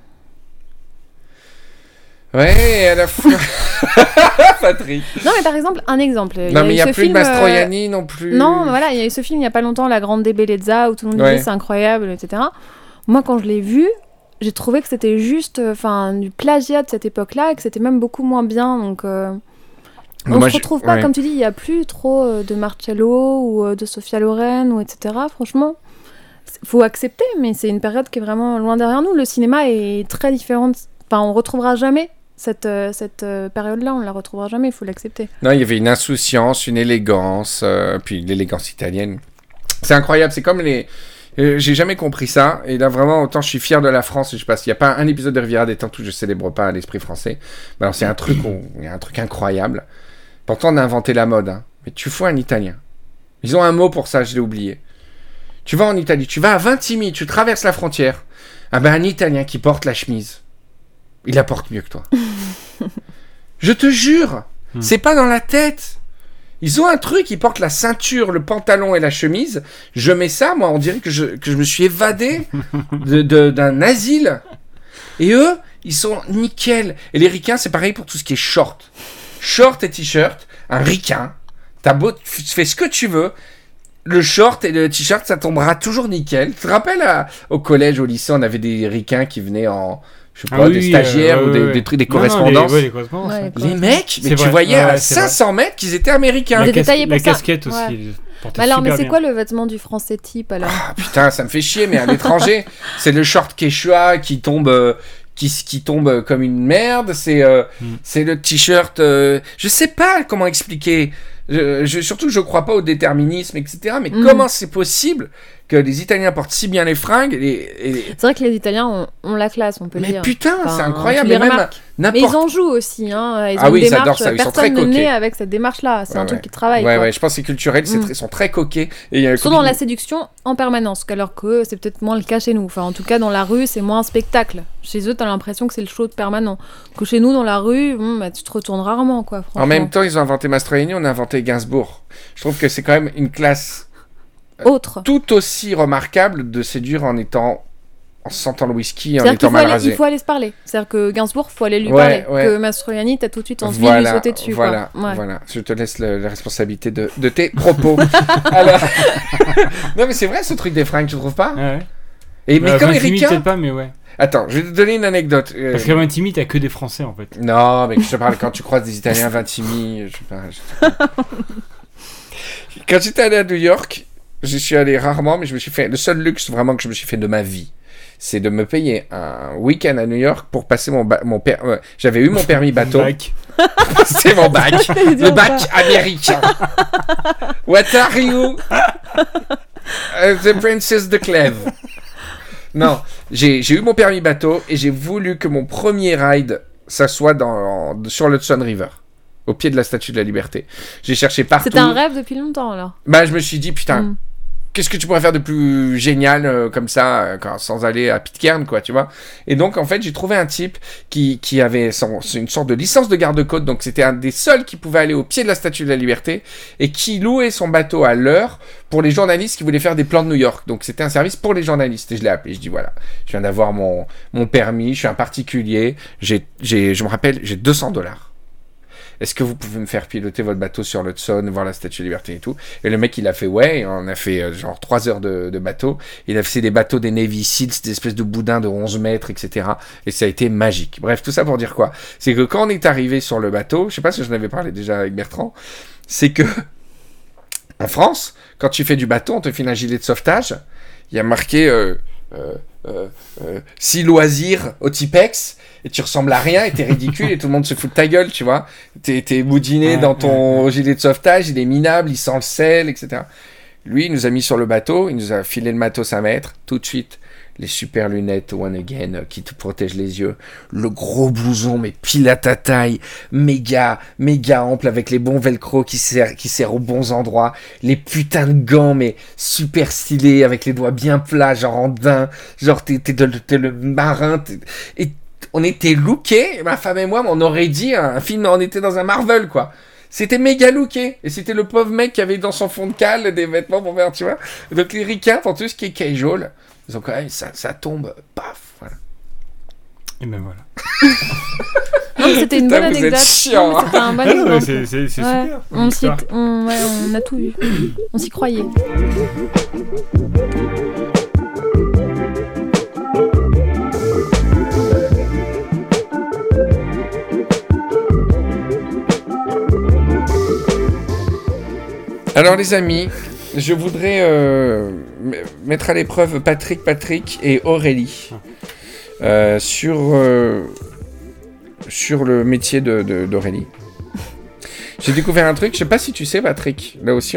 Ouais, à la fois. Patrick. Non, mais par exemple, un exemple. Non, mais il n'y a plus de film, euh, Mastroianni non plus. Non, voilà, il y a eu ce film il n'y a pas longtemps, La Grande Débellezza, où tout le monde Ouais. disait c'est incroyable, etc. Moi, quand je l'ai vu, j'ai trouvé que c'était juste euh, enfin du plagiat de cette époque-là et que c'était même beaucoup moins bien. Donc, euh, on Moi, se je- retrouve pas, ouais. comme tu dis, il n'y a plus trop euh, de Marcello ou euh, de Sophia Loren, ou etc. Franchement, il faut accepter, mais c'est une période qui est vraiment loin derrière nous. Le cinéma est très différent. Enfin, on retrouvera jamais cette, cette période-là, on la retrouvera jamais, il faut l'accepter. Non, il y avait une insouciance, une élégance, puis l'élégance italienne. C'est incroyable, c'est comme les... euh, J'ai jamais compris ça, et là vraiment, autant je suis fier de la France, je passe, il n'y a pas un épisode de Riviera des Temps où je célèbre pas l'esprit français. Mais alors c'est un truc, un truc incroyable. Pourtant on a inventé la mode, hein. mais tu fous un italien. Ils ont un mot pour ça, je l'ai oublié. Tu vas en Italie, tu vas à Vintimille, tu traverses la frontière. Ah ben un Italien qui porte la chemise, il la porte mieux que toi. je te jure, Hmm. c'est pas dans la tête. Ils ont un truc, ils portent la ceinture, le pantalon et la chemise. Je mets ça, moi, on dirait que je, que je me suis évadé d'un asile. Et eux, ils sont nickel. Et les ricains, c'est pareil pour tout ce qui est short. Short et t-shirt, un ricain. T'as beau, tu fais ce que tu veux. Le short et le t-shirt, ça tombera toujours nickel. Tu te rappelles, à- au collège, au lycée, on avait des ricains qui venaient en, je sais Ah pas, oui, des euh, stagiaires ou des, ouais, des trucs, des Non, non, les- correspondances. ouais, les correspondances. Ouais, ouais. les Les mecs, mais tu vrai. voyais Ouais, à ouais, c'est vrai. 500 mètres qu'ils étaient américains. La, cas- la casquette aussi. Portaient Bah alors, mais c'est quoi le vêtement du français type alors Ah, putain, ça me fait chier, mais à l'étranger, c'est le short quechua qui tombe, euh, qui, qui tombe comme une merde. C'est euh, Mm. c'est le t-shirt. euh, je sais pas comment expliquer. Je, je- surtout, je crois pas au déterminisme, etc. Mais Mm. comment c'est possible que les Italiens portent si bien les fringues et, C'est vrai que les Italiens ont, ont la classe, on peut le Mais dire. putain, Enfin, c'est incroyable. les Et même. Mais ils en jouent aussi. Hein. Ils ont Ah une oui, ils adorent ça, ils sont Personne très ne naît coquets. avec cette démarche-là. C'est Ouais, un truc qui travaille. Ouais, quoi. ouais, je pense que c'est culturel, Mm. très- ils sont très coquets. Et Ils sont dans la séduction en permanence, alors que c'est peut-être moins le cas chez nous. Enfin, en tout cas, dans la rue, c'est moins un spectacle. Chez eux, t'as l'impression que c'est le show de permanent. Que chez nous, dans la rue, bon, bah, tu te retournes rarement, quoi. En même temps, ils ont inventé Mastroianni, on a inventé Gainsbourg. Je trouve que c'est quand même une classe Autre. tout aussi remarquable de séduire en étant en sentant le whisky, en étant faut, mal aller, rasé. il faut aller se parler. C'est-à-dire que Gainsbourg, faut aller lui Ouais, parler. ouais. Que Mastroianni, t'as tout de suite envie de lui sauter dessus. voilà, quoi. Ouais. voilà. Je te laisse le- la responsabilité de, de tes propos. Alors, non mais c'est vrai ce truc des fringues, tu trouves pas. Et mais Euh, comme ricains. peut-être pas, mais ouais. Attends, je vais te donner une anecdote. Euh, Parce qu'à Vintimille, t'as que des Français en fait. Non, mais je te parle quand tu croises des Italiens à Vintimille. Je sais pas, je sais pas. quand j'étais allé à New York, je suis allé rarement, mais je me suis fait le seul luxe vraiment que je me suis fait de ma vie, c'est de me payer un week-end à New York pour passer mon ba- mon per- euh, J'avais eu mon permis bateau, Bac. c'est mon bac, le bac américain. What are you? Uh, the Princess de Clèves. Non, j'ai j'ai eu mon permis bateau et j'ai voulu que mon premier ride, ça soit dans, sur l'Hudson River, au pied de la Statue de la Liberté. J'ai cherché partout. C'était un rêve depuis longtemps, alors. Bah, je me suis dit, putain, Mm. Qu'est-ce que tu pourrais faire de plus génial euh, comme ça, euh, sans aller à Pitcairn, quoi, tu vois. Et donc, en fait, j'ai trouvé un type qui, qui avait son, une sorte de licence de garde-côte, donc c'était un des seuls qui pouvait aller au pied de la Statue de la Liberté, et qui louait son bateau à l'heure pour les journalistes qui voulaient faire des plans de New York. Donc, c'était un service pour les journalistes, et je l'ai appelé, je dis, voilà, je viens d'avoir mon, mon permis, je suis un particulier, j'ai, j'ai, je me rappelle, j'ai 200 dollars. Est-ce que vous pouvez me faire piloter votre bateau sur l'Hudson, voir la Statue de Liberté et tout? Et le mec, il a fait ouais, on a fait euh, genre 3 heures de, bateau. Il a fait des bateaux des Navy Seals, des espèces de boudins de 11 mètres, etc. Et ça a été magique. Bref, tout ça pour dire quoi? C'est que quand on est arrivé sur le bateau, je sais pas si j'en avais parlé déjà avec Bertrand, c'est que en France, quand tu fais du bateau, on te file un gilet de sauvetage. Il y a marqué euh, euh, euh, euh, si loisirs au Tipex et tu ressembles à rien et t'es ridicule et tout le monde se fout de ta gueule, tu vois. T'es, t'es boudiné Ouais, dans ton gilet de sauvetage, il est minable, il sent le sel, etc. Lui, il nous a mis sur le bateau, il nous a filé le matos à mettre, tout de suite. Les super lunettes One Again euh, qui te protègent les yeux. Le gros blouson, mais pile à ta taille. Méga, méga ample avec les bons velcro qui serrent, qui serrent aux bons endroits. Les putains de gants, mais super stylés avec les doigts bien plats, genre en daim. Genre t'es, t'es, de- t'es le marin. t'es- Et on était lookés, ma femme et moi, on aurait dit un film, on était dans un Marvel, quoi. C'était méga looké. Et c'était le pauvre mec qui avait dans son fond de cale des vêtements pour faire, tu vois. Donc les ricains, pour tout ce qui est casual, ils ont quand même, ça, ça tombe, paf, voilà. Et ben voilà. Non, mais c'était une bonne anecdote. c'était un bon Ah exemple. c'est c'est- c'est Ouais, super. On, s'y histoire. est- on- ouais, on a tout vu. On s'y croyait. Alors les amis, je voudrais euh, mettre à l'épreuve Patrick, Patrick et Aurélie euh, sur, euh, sur le métier d'Aurélie. J'ai découvert un truc, je sais pas si tu sais Patrick, là aussi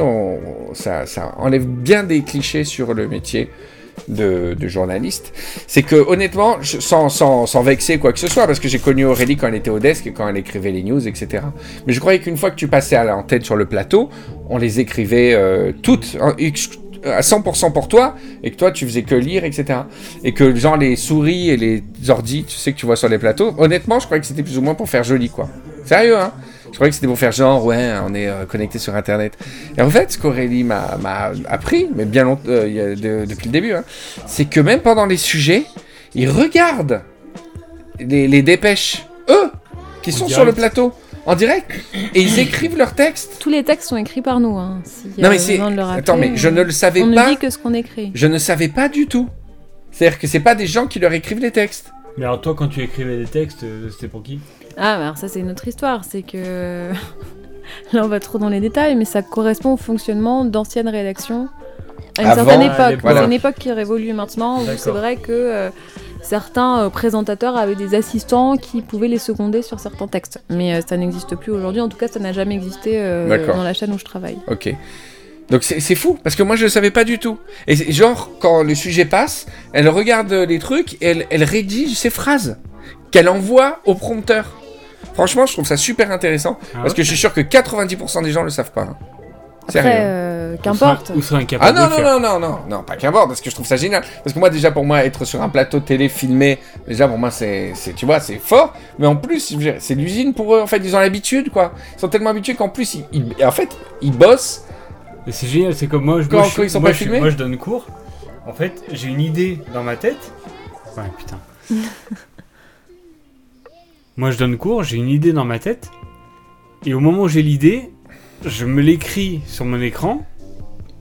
ça, enlève bien des clichés sur le métier de, journaliste. C'est que honnêtement, sans vexer quoi que ce soit, parce que j'ai connu Aurélie quand elle était au desk et quand elle écrivait les news, etc. Mais je croyais qu'une fois que tu passais à l'antenne sur le plateau, on les écrivait euh, toutes hein, à 100% pour toi et que toi tu faisais que lire etc et que genre les souris et les ordis tu sais que tu vois sur les plateaux. Honnêtement je croyais que c'était plus ou moins pour faire joli quoi. Sérieux hein? Je croyais que c'était pour faire genre ouais on est euh, connecté sur internet. Et en fait ce qu'Aurélie m'a appris mais bien longtemps euh, de- depuis le début hein, c'est que même pendant les sujets ils regardent les, les dépêches. Eux qui sont sur le plateau en direct et ils écrivent leurs textes Tous les textes sont écrits par nous. Hein, non mais c'est attends mais je ne le savais On ne pas dit que ce qu'on écrit. je ne savais pas du tout. C'est-à-dire que c'est pas des gens qui leur écrivent les textes. Mais alors, toi, quand tu écrivais des textes, euh, c'était pour qui? Ah, bah alors ça c'est une autre histoire. C'est que là on va trop dans les détails, mais ça correspond au fonctionnement d'anciennes rédactions à une Avant, certaine à époque. Voilà. C'est une époque qui révolue maintenant. Où c'est vrai que euh, certains euh, présentateurs avaient des assistants qui pouvaient les seconder sur certains textes. Mais euh, ça n'existe plus aujourd'hui. En tout cas, ça n'a jamais existé euh, dans la chaîne où je travaille. Ok. Donc c'est fou, parce que moi je le savais pas du tout. Et c'est- genre, quand le sujet passe, elle regarde les trucs et elle, elle rédige ses phrases qu'elle envoie au prompteur. Franchement, je trouve ça super intéressant, Ah parce que je suis sûr que 90% des gens le savent pas. hein. Après, euh, qu'importe. Ou serait Ah non, de le faire. non, non, non, non, pas qu'importe, parce que je trouve ça génial. Parce que moi, déjà, pour moi, être sur un plateau télé filmé, déjà, pour moi, c'est, c'est- tu vois, c'est fort. Mais en plus, c'est l'usine pour eux, en fait, ils ont l'habitude, quoi. Ils sont tellement habitués qu'en plus, ils, ils- en fait, ils bossent. C'est génial, c'est comme moi, je, Quand- moi, je- quand ils sont moi, pas je- filmés moi, je donne cours. En fait, j'ai une idée dans ma tête. Ouais, putain. moi, je donne cours, j'ai une idée dans ma tête. Et au moment où j'ai l'idée, je me l'écris sur mon écran,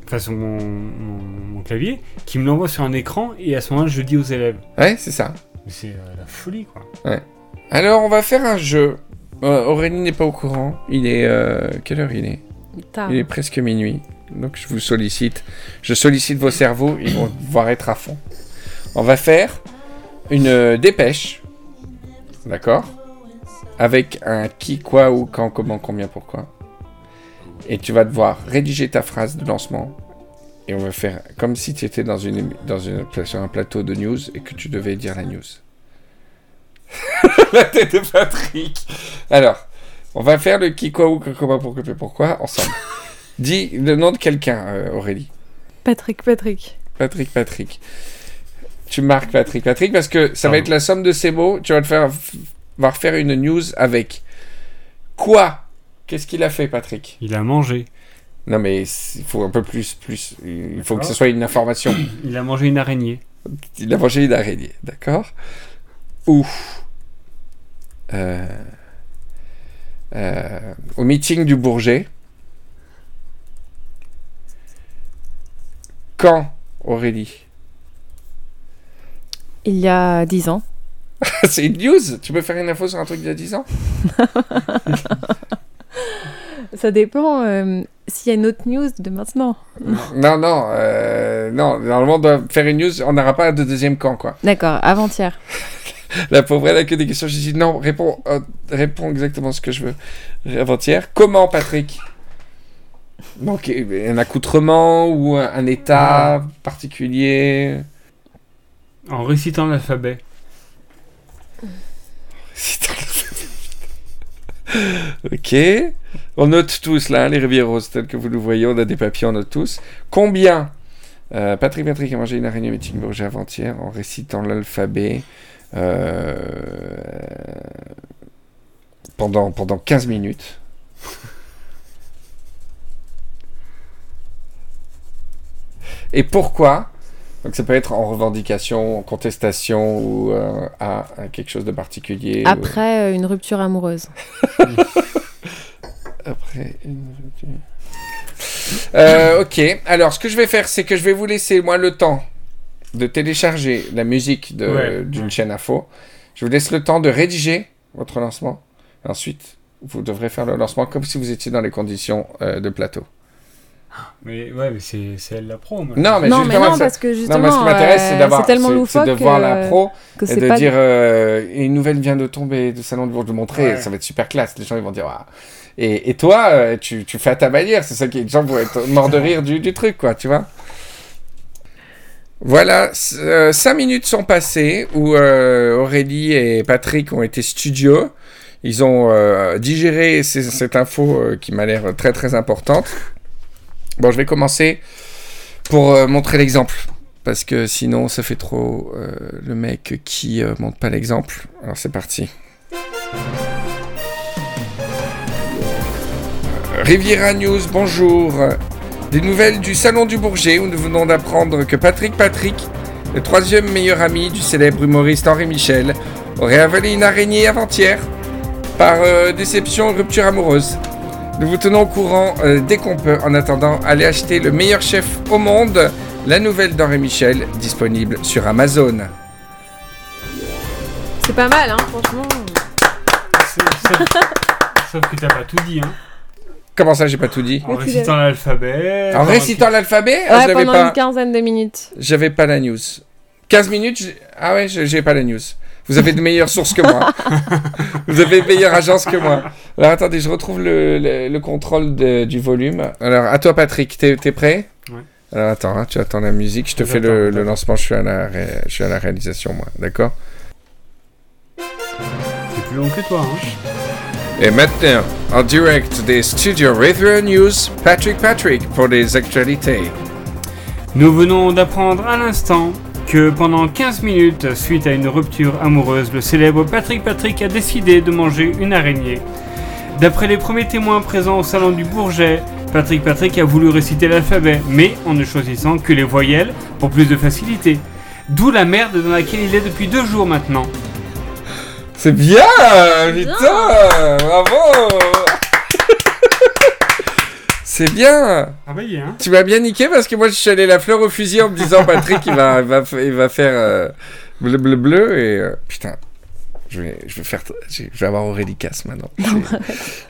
enfin sur mon, mon- mon clavier, qui me l'envoie sur un écran, et à ce moment-là, je le dis aux élèves. Ouais, c'est ça. Mais c'est euh, la folie, quoi. Alors, on va faire un jeu. Euh, Aurélie n'est pas au courant. Il est. euh, quelle heure il est? Tard. Il est presque minuit. Donc, je vous sollicite. Je sollicite vos cerveaux. Ils vont devoir être à fond. On va faire une euh, dépêche. D'accord? Avec un qui, quoi, où, quand, comment, combien, pourquoi? Et tu vas devoir rédiger ta phrase de lancement. Et on va faire comme si tu étais dans une, dans une, sur un plateau de news et que tu devais dire la news. la tête de Patrick. Alors, on va faire le qui, quoi, où, que, comment, pourquoi, pourquoi ensemble. Dis le nom de quelqu'un, euh, Aurélie. Patrick, Patrick. Patrick, Patrick. Tu marques Patrick, Patrick, parce que ça va être la somme de ces mots. Tu vas te faire, va refaire une news avec quoi Qu'est-ce qu'il a fait, Patrick? Il a mangé. Non, mais il faut un peu plus, plus. Il faut que ce soit une information. Il a mangé une araignée. Il a mangé une araignée, d'accord? Ou euh, euh, au meeting du Bourget. Quand, Aurélie? Il y a 10 ans. C'est une news Tu peux faire une info sur un truc d'il y a 10 ans? Ça dépend euh, s'il y a une autre news de maintenant. Non, non, euh, non. Normalement, on doit faire une news, on n'aura pas de deuxième camp, quoi. D'accord, avant-hier. La pauvre, elle a que des questions. J'ai dit non, réponds, euh, réponds exactement ce que je veux. Avant-hier. Comment, Patrick? Donc, un accoutrement ou un, un état particulier? En récitant l'alphabet. Ok. On note tous là, les rivières roses, telles que vous le voyez, on a des papiers, on note tous. Combien Euh, Patrick Patrick a mangé une araignée meeting Bourget avant-hier en récitant l'alphabet. euh, pendant, pendant 15 minutes? Et pourquoi Donc ça peut être en revendication, en contestation ou euh, à, à quelque chose de particulier. Après euh, une rupture amoureuse. Après une rupture. Euh, ok, alors ce que je vais faire, c'est que je vais vous laisser moi le temps de télécharger la musique Ouais, d'une ouais. chaîne info. Je vous laisse le temps de rédiger votre lancement. Ensuite, vous devrez faire le lancement comme si vous étiez dans les conditions euh, de plateau. Mais ouais, mais c'est c'est elle la pro. moi. Non, mais non, mais justement, non, ça- parce que non, justement, mais ce qui m'intéresse, c'est euh, d'avoir, c'est tellement c'est- loufoque c'est de voir la pro que et de pas dire euh, une nouvelle vient de tomber de salon de Bourges de montrer, Ouais. ça va être super classe. Les gens ils vont dire Waouh. et, et toi euh, tu, tu fais à ta manière, c'est ça qui les gens vont être morts de rire du, du truc quoi, tu vois. Voilà, euh, cinq minutes sont passées où euh, Aurélie et Patrick ont été studio. Ils ont euh, digéré ces- cette info euh, qui m'a l'air très très importante. Bon, je vais commencer pour euh, montrer l'exemple. Parce que sinon, ça fait trop euh, le mec qui euh, montre pas l'exemple. Alors c'est parti. Riviera News, bonjour. Des nouvelles du Salon du Bourget où nous venons d'apprendre que Patrick Patrick, le troisième meilleur ami du célèbre humoriste Henri Michel, aurait avalé une araignée avant-hier par euh, déception et rupture amoureuse. Nous vous tenons au courant euh, dès qu'on peut. En attendant, allez acheter le meilleur chef au monde, la nouvelle d'Henri Michel, disponible sur Amazon. C'est pas mal, hein, franchement. C'est- Sauf, sauf que t'as pas tout dit, hein. Comment ça, j'ai pas tout dit En récitant l'alphabet. En dans- récitant l'alphabet ah, Ouais, pendant pas, une quinzaine de minutes. j'avais pas la news. 15 minutes Ah ouais, j'ai pas la news. Vous avez de meilleures sources que moi. Vous avez une meilleure agence que moi. Alors attendez, je retrouve le, le- le contrôle de- du volume. Alors à toi Patrick, t'es es prêt? Ouais. Alors attends, hein, tu attends la musique, je te fais le, le lancement, je suis, à la ré- je suis à la réalisation moi, d'accord? C'est plus long que toi, hein. Et maintenant, en direct des studios River News, Patrick Patrick pour les actualités. Nous venons d'apprendre à l'instant que pendant 15 minutes, suite à une rupture amoureuse, le célèbre Patrick Patrick a décidé de manger une araignée. D'après les premiers témoins présents au salon du Bourget, Patrick Patrick a voulu réciter l'alphabet, mais en ne choisissant que les voyelles pour plus de facilité. D'où la merde dans laquelle il est depuis deux jours maintenant. C'est bien, putain, bravo. C'est bien. Travaillé, hein Tu m'as bien niqué parce que moi je suis allé la fleur au fusil en me disant Patrick il va, il va, il va faire euh, bleu bleu bleu et euh, putain je vais, je vais faire je vais avoir Aurélie Casse maintenant. Je suis-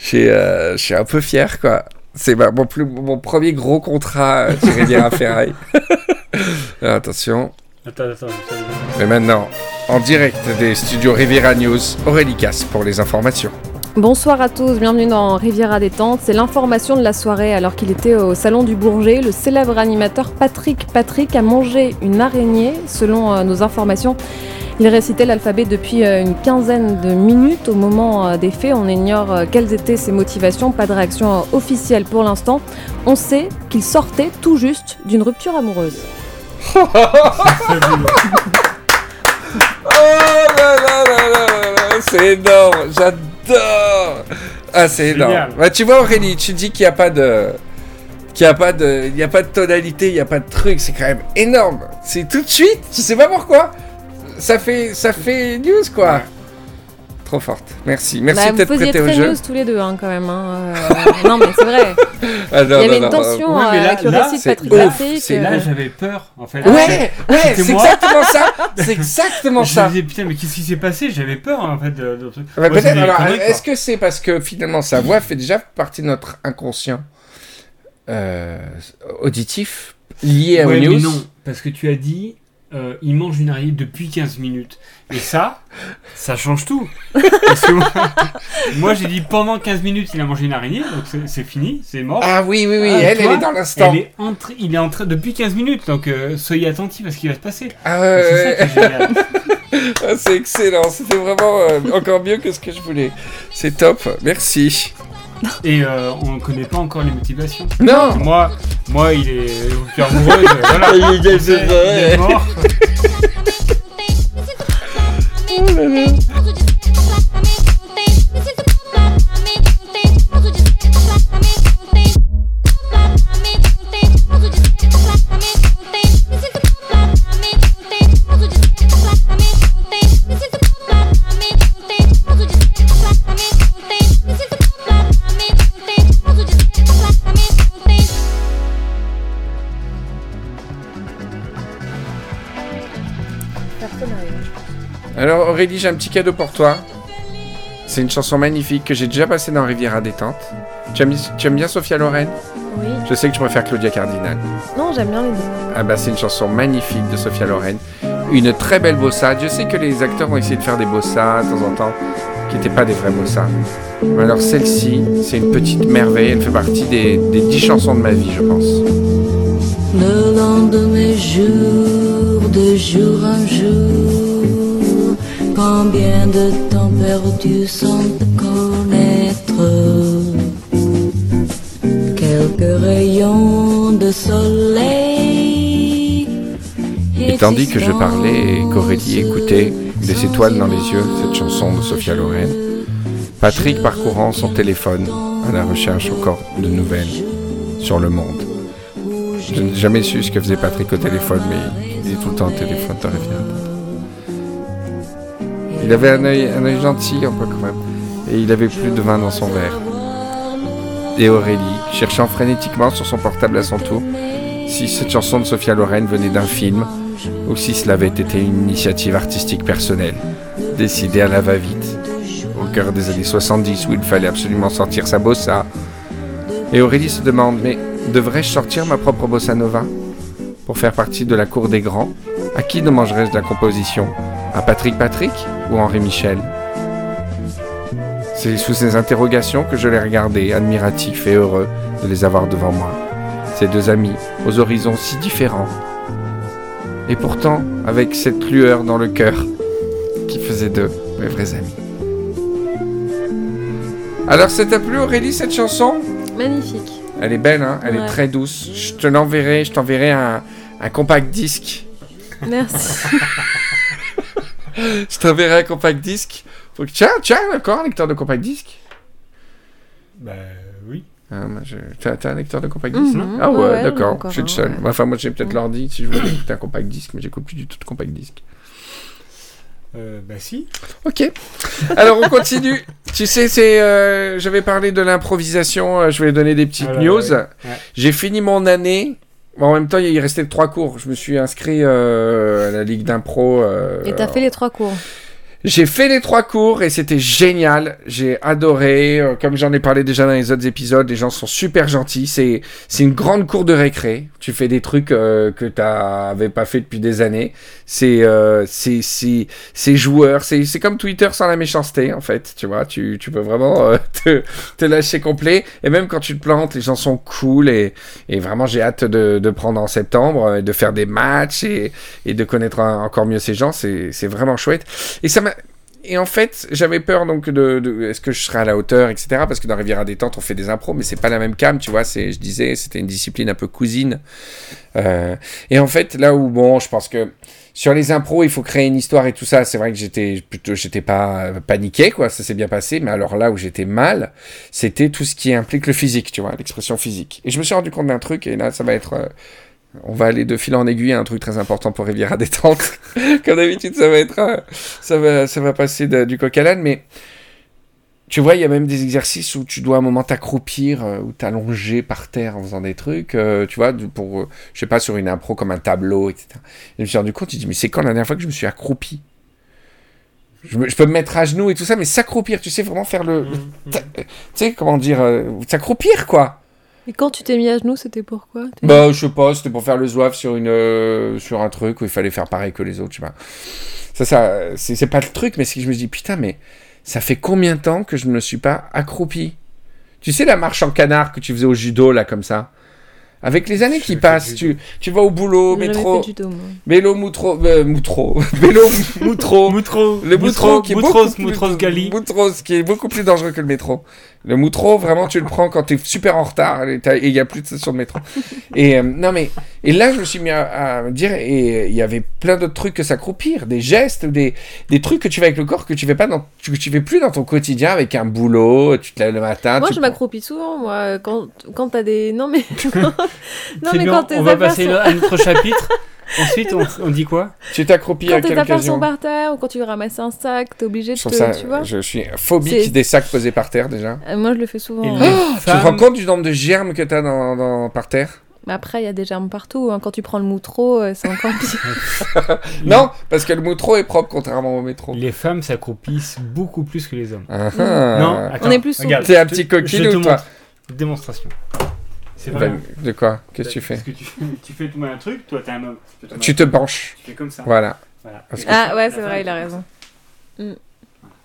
Je suis, euh, je suis un peu fier quoi. C'est mon, plus, mon premier gros contrat euh, chez Riviera Ferraille. Alors, attention. Attends, attends, attends. Et maintenant, en direct des studios Riviera News, Aurélie Casse pour les informations. Bonsoir à tous, bienvenue dans Riviera Détente. C'est l'information de la soirée. Alors qu'il était au salon du Bourget, le célèbre animateur Patrick Patrick a mangé une araignée. Selon euh, nos informations, il récitait l'alphabet depuis euh, une quinzaine de minutes. Au moment euh, des faits, on ignore quelles étaient ses motivations. Pas de réaction officielle pour l'instant. On sait qu'il sortait tout juste d'une rupture amoureuse. Oh c'est énorme, j'adore. Ah, c'est énorme. Bah, tu vois Aurélie, tu dis qu'il n'y a pas de qu'il n'y a pas de il y a pas de tonalité, il n'y a pas de truc, c'est quand même énorme. C'est tout de suite, je sais pas pourquoi. Ça fait ça fait news quoi. Trop forte. Merci. Merci Bah, de vous t'être faisiez prêté au très jeu. news tous les deux hein, quand même. hein. Euh, non mais c'est vrai. Ah, non, Il y avait non, une tension mais euh, là- avec le là, récit de c'est Patrick c'est euh, Là, j'avais peur, en fait. Ouais, ouais, c'est exactement ça. C'est exactement Je ça. me disais, putain, mais qu'est-ce qui s'est passé? J'avais peur, en fait, de. Ouais, est-ce que c'est parce que finalement sa voix fait déjà partie de notre inconscient euh, auditif lié Ouais, aux news? mais non, parce que tu as dit, euh, il mange une araignée depuis 15 minutes. Et ça, ça change tout. Parce que moi, moi, j'ai dit pendant 15 minutes, il a mangé une araignée, donc c'est- c'est fini, c'est mort. Ah oui, oui, oui, Ah, elle, tu elle est dans l'instant. Est il est entré depuis 15 minutes, donc euh, soyez attentifs à ce qui va se passer. Ah C'est ouais, ça qui est génial. Ah, c'est excellent. C'était vraiment euh, encore mieux que ce que je voulais. C'est top. Merci. Et euh, on ne connaît pas encore les motivations. Non. Moi, moi, il est rupture amoureuse, voilà. Il est- Il est mort. Personne Aurélie, j'ai un petit cadeau pour toi. C'est une chanson magnifique que j'ai déjà passée dans Riviera détente. Tu aimes, tu aimes bien Sophia Loren? Oui. Je sais que tu préfères Claudia Cardinal. Non, j'aime bien les deux. Ah bah c'est une chanson magnifique de Sophia Loren. Une très belle bossa. Je sais que les acteurs ont essayé de faire des bossas de temps en temps, qui n'étaient pas des vrais bossas. Mais Alors celle-ci, c'est une petite merveille. Elle fait partie des, des 10 chansons de ma vie, je pense. Le long de mes jours, de jour en jour, combien de temps perdu sans te connaître? Quelques rayons de soleil. Et tandis que je parlais et qu'Aurélie écoutait des étoiles dans les yeux, cette chanson de Sophia Loren, Patrick parcourant son téléphone à la recherche encore de nouvelles sur le monde. Je n'ai jamais su ce que faisait Patrick au téléphone, mais il est tout le temps au téléphone Riviera. Il avait un œil, gentil un peu quand même, et il avait plus de vin dans son verre. Et Aurélie, cherchant frénétiquement sur son portable à son tour, si cette chanson de Sophia Loren venait d'un film, ou si cela avait été une initiative artistique personnelle, décidée à la va-vite, au cœur des années 70 où il fallait absolument sortir sa bossa. Et Aurélie se demande, mais devrais-je sortir ma propre bossa nova Pour faire partie de la cour des grands? À qui demanderais-je la composition? À Patrick Patrick ou Henri Michel? C'est sous ces interrogations que je l'ai regardé, admiratif et heureux de les avoir devant moi. Ces deux amis, aux horizons si différents, et pourtant avec cette lueur dans le cœur qui faisait d'eux mes vrais amis. Alors, ça t'a plu Aurélie cette chanson? Magnifique. Elle est belle, hein? Elle est très douce. Je te l'enverrai, je t'enverrai un, un compact disque. Merci. Je t'enverrai un compact disque. Faut que... Tiens, tiens, encore un lecteur de compact disque Bah oui. Ah, je- T'as t'as un lecteur de compact disque Mhm. Ah ouais, d'accord. Je suis le seul. ouais. Enfin, moi j'ai peut-être l'ordi si je voulais écouter un compact disque, mais j'écoute plus du tout de compact disque. Euh, bah si. Ok. Alors on continue. tu sais, c'est, euh, j'avais parlé de l'improvisation. euh, je vais donner des petites Ah là, news. ouais. Ouais. J'ai fini mon année. En même temps, il restait trois cours. Je me suis inscrit euh, à la ligue d'impro. euh, Et t'as fait les trois cours. J'ai fait les trois cours et c'était génial. J'ai adoré. Euh, Comme j'en ai parlé déjà dans les autres épisodes, les gens sont super gentils. C'est c'est une grande cour de récré. Tu fais des trucs euh, que t'avais pas fait depuis des années. C'est euh, c'est c'est c'est joueur. C'est c'est comme Twitter sans la méchanceté en fait. Tu vois, tu tu peux vraiment euh, te te lâcher complet. Et même quand tu te plantes, les gens sont cool et et vraiment j'ai hâte de de prendre en septembre, euh, de faire des matchs et et de connaître encore mieux ces gens. C'est c'est vraiment chouette. Et ça m'a et en fait, j'avais peur donc de, de- est-ce que je serais à la hauteur, etc. Parce que dans Riviera détente, on fait des impros, mais c'est pas la même cam, tu vois. C'est, je disais, c'était une discipline un peu cousine. Euh, et en fait, là où bon, je pense que sur les impros, il faut créer une histoire et tout ça. C'est vrai que j'étais plutôt, j'étais pas euh, paniqué, quoi. Ça s'est bien passé. Mais alors là où j'étais mal, c'était tout ce qui implique le physique, tu vois, l'expression physique. Et je me suis rendu compte d'un truc. Et là, ça va être euh, on va aller de fil en aiguille à un truc très important pour Riviera détente. Comme d'habitude, ça va être, ça va, ça va passer de- du coq à l'âne, mais tu vois, il y a même des exercices où tu dois à un moment t'accroupir euh, ou t'allonger par terre en faisant des trucs, euh, tu vois, pour, euh, je sais pas, sur une impro comme un tableau, etc. Et je me suis rendu compte, je dis, mais c'est quand la dernière fois que je me suis accroupi? Je, me- je peux me mettre à genoux et tout ça, mais s'accroupir, tu sais, vraiment faire le, Mhm. tu sais, comment dire, s'accroupir, quoi. Et quand tu t'es mis à genoux, c'était pourquoi Bah, je sais pas, c'était pour faire le zouave sur, une, euh, sur un truc où il fallait faire pareil que les autres, tu vois. Ça, ça, c'est c'est pas le truc, mais c'est que je me dis, putain, mais ça fait combien de temps que je ne me suis pas accroupi? Tu sais, la marche en canard que tu faisais au judo, là, comme ça? Avec les années qui passent, tu, tu vas au boulot, métro, fait du judo, moi. vélo, moutro, euh, moutro, vélo, moutro, Moutro. le moutro qui est Moutros, beaucoup plus- Moutros Gali. Moutros qui est beaucoup plus dangereux que le métro. Le moutro, vraiment, tu le prends quand t'es super en retard et il y a plus de station de métro. Et euh, non mais et là je me suis mis à, à me dire et il y avait plein d'autres trucs que s'accroupir, des gestes, des, des trucs que tu fais avec le corps que tu fais pas dans que tu fais plus dans ton quotidien avec un boulot, tu te lèves le matin. Moi, tu je prends- m'accroupis souvent, moi, quand, quand t'as des... Non, mais... non, mais bien, quand on va passer à notre chapitre. Ensuite, on, on dit quoi? Tu t'accroupis à Quand tes quelle affaires occasion? sont par terre, ou quand tu veux ramasser un sac, t'es obligé de Je te... ça, Tu vois? je suis phobique des sacs posés par terre déjà. Euh, Moi, je le fais souvent. Ouais. les Tu te rends compte du nombre de germes que t'as dans, dans par terre? Mais après, il y a des germes partout. hein. Quand tu prends le moutreau, euh, c'est encore pire. Non, parce que le moutreau est propre contrairement au métro. Les femmes s'accroupissent beaucoup plus que les hommes. Ah, ah. Non, attends, On est plus T'es un petit coquille ou toi montre. Démonstration. C'est vrai. Ben, De quoi Qu'est-ce que tu fais Parce que tu, tu fais tout un truc, toi t'es un homme. Tu te penches. Tu fais comme ça. Voilà. Voilà. Parce que- Ah ouais, c'est vrai, il a raison.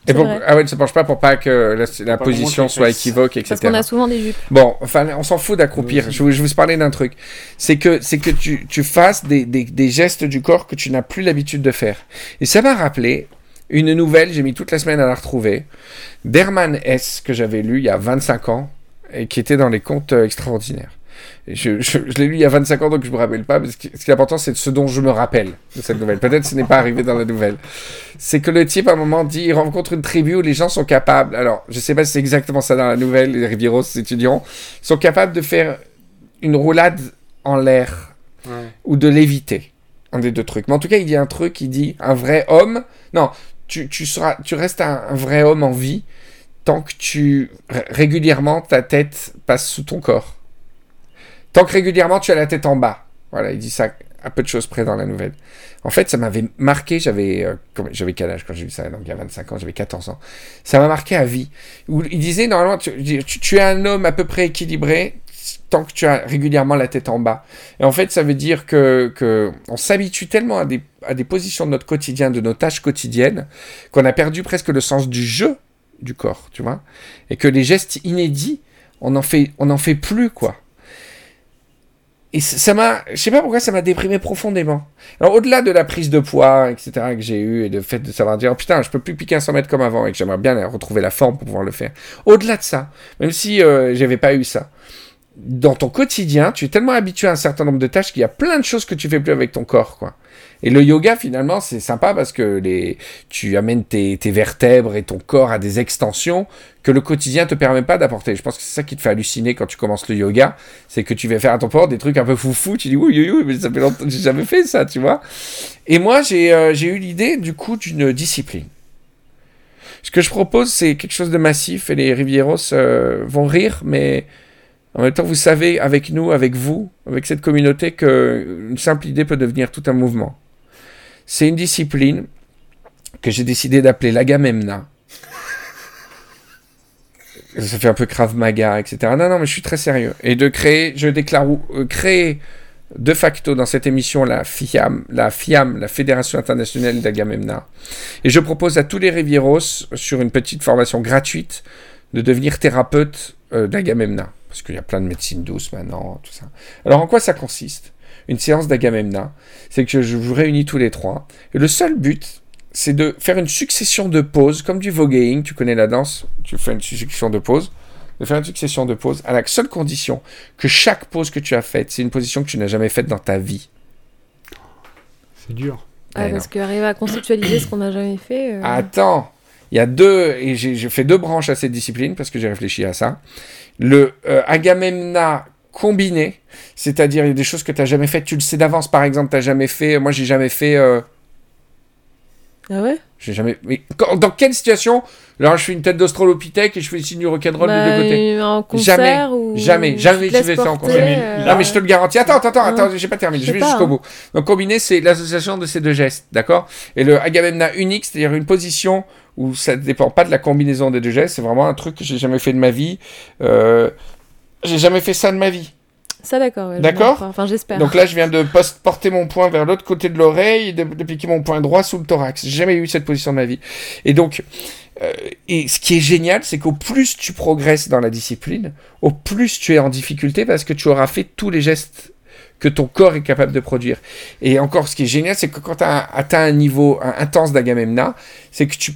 Et pour- vrai. Ah ouais, ne se penche pas pour pas que la, la Pas position soit équivoque, Parce etc. qu'on a souvent des jupes. Bon, enfin, on s'en fout d'accroupir. Oui. Je, vous- je vous parlais d'un truc. C'est que, c'est que tu, tu fasses des, des, des gestes du corps que tu n'as plus l'habitude de faire. Et ça m'a rappelé une nouvelle, j'ai mis toute la semaine à la retrouver, d'Herman S. que j'avais lu il y a 25 ans et qui était dans les contes euh, extraordinaires. Et je je, je l'ai lu il y a 25 ans, donc je me rappelle pas. Mais ce qui, ce qui est important, c'est de ce dont je me rappelle de cette nouvelle. Peut-être ce n'est pas arrivé dans la nouvelle. C'est que le type, à un moment, dit il rencontre une tribu où les gens sont capables. Alors, je sais pas si c'est exactement ça dans la nouvelle, les Rivieros étudieront. sont capables de faire une roulade en l'air Ouais. ou de l'éviter. Un des deux trucs. Mais en tout cas, il dit un truc, il dit un vrai homme. Non, tu, tu, seras, tu restes un, un vrai homme en vie tant que tu ré- régulièrement ta tête passe sous ton corps. Tant que régulièrement tu as la tête en bas. Voilà, il dit ça à peu de choses près dans la nouvelle. En fait, ça m'avait marqué, j'avais euh, j'avais quel âge quand j'ai vu ça Donc il y a 25 ans, j'avais 14 ans. Ça m'a marqué à vie. Où il disait normalement tu, tu- es un homme à peu près équilibré tant que tu as régulièrement la tête en bas. Et en fait, ça veut dire que, que s'habitue tellement à des, à des positions de notre quotidien, de nos tâches quotidiennes, qu'on a perdu presque le sens du jeu du corps, tu vois. Et que les gestes inédits, on en fait, on en fait plus, quoi. Et ça m'a, je sais pas pourquoi ça m'a déprimé profondément. Alors au-delà de la prise de poids, etc. que j'ai eu et de fait de savoir dire oh, putain je peux plus piquer un 100 mètres comme avant et que j'aimerais bien retrouver la forme pour pouvoir le faire. Au-delà de ça, même si euh, j'avais pas eu ça, dans ton quotidien, tu es tellement habitué à un certain nombre de tâches qu'il y a plein de choses que tu fais plus avec ton corps, quoi. Et le yoga, finalement, c'est sympa parce que les, tu amènes tes, tes vertèbres et ton corps à des extensions que le quotidien te permet pas d'apporter. Je pense que c'est ça qui te fait halluciner quand tu commences le yoga, c'est que tu vas faire à ton corps des trucs un peu foufou, tu dis oui, oui, mais ça fait longtemps, j'ai jamais fait ça, tu vois. Et moi, j'ai euh, j'ai eu l'idée, du coup, d'une discipline. Ce que je propose, c'est quelque chose de massif et les Rivieros euh, vont rire, mais en même temps, vous savez, avec nous, avec vous, avec cette communauté, qu'une simple idée peut devenir tout un mouvement. C'est une discipline que j'ai décidé d'appeler l'Agamemna. Ça fait un peu Krav Maga, etc. Non, non, mais je suis très sérieux. Et de créer, je déclare euh, créer de facto dans cette émission la FIAM, la FIAM, la Fédération internationale d'Agamemna. Et je propose à tous les Rivieros, sur une petite formation gratuite, de devenir thérapeute euh, d'Agamemna. Parce qu'il y a plein de médecine douce maintenant, tout ça. Alors en quoi ça consiste Une séance d'Agamemna, c'est que je vous réunis tous les trois. Et le seul but, c'est de faire une succession de pauses, comme du voguing, tu connais la danse, tu fais une succession de pauses, de faire une succession de pauses, à la seule condition que chaque pause que tu as faite, c'est une position que tu n'as jamais faite dans ta vie. C'est dur. Ouais, Eh parce qu'arriver à conceptualiser ce qu'on n'a jamais fait. euh, Attends, il y a deux, et j'ai fait deux branches à cette discipline parce que j'ai réfléchi à ça. Le euh, Agamemna combiné, c'est-à-dire il y a des choses que tu n'as jamais faites, tu le sais d'avance, par exemple, tu n'as jamais fait, moi j'ai jamais fait, euh, Ah ouais? j'ai jamais, mais quand- dans quelle situation, alors je fais une tête d'australopithèque et je fais le signe du rock'n'roll Bah, des deux côtés En concert Jamais, ou... jamais, jamais vais laisses ça en concert. euh, Non, mais je te le garantis. Attends, attends, attends, attends, j'ai pas terminé. Je Je vais jusqu'au hein. bout. Donc, combiné, c'est l'association de ces deux gestes, d'accord? Et le Agamemna unique, c'est-à-dire une position où ça ne dépend pas de la combinaison des deux gestes. C'est vraiment un truc que j'ai jamais fait de ma vie. Euh, j'ai jamais fait ça de ma vie. Ça, d'accord. ouais, D'accord. Enfin, j'espère. Donc là, je viens de porter mon poing vers l'autre côté de l'oreille et de, de piquer mon poing droit sous le thorax. J'ai jamais eu cette position de ma vie. Et donc, euh, et ce qui est génial, c'est qu'au plus tu progresses dans la discipline, au plus tu es en difficulté parce que tu auras fait tous les gestes que ton corps est capable de produire. Et encore, ce qui est génial, c'est que quand tu as atteint un niveau intense d'Agamemna, c'est que tu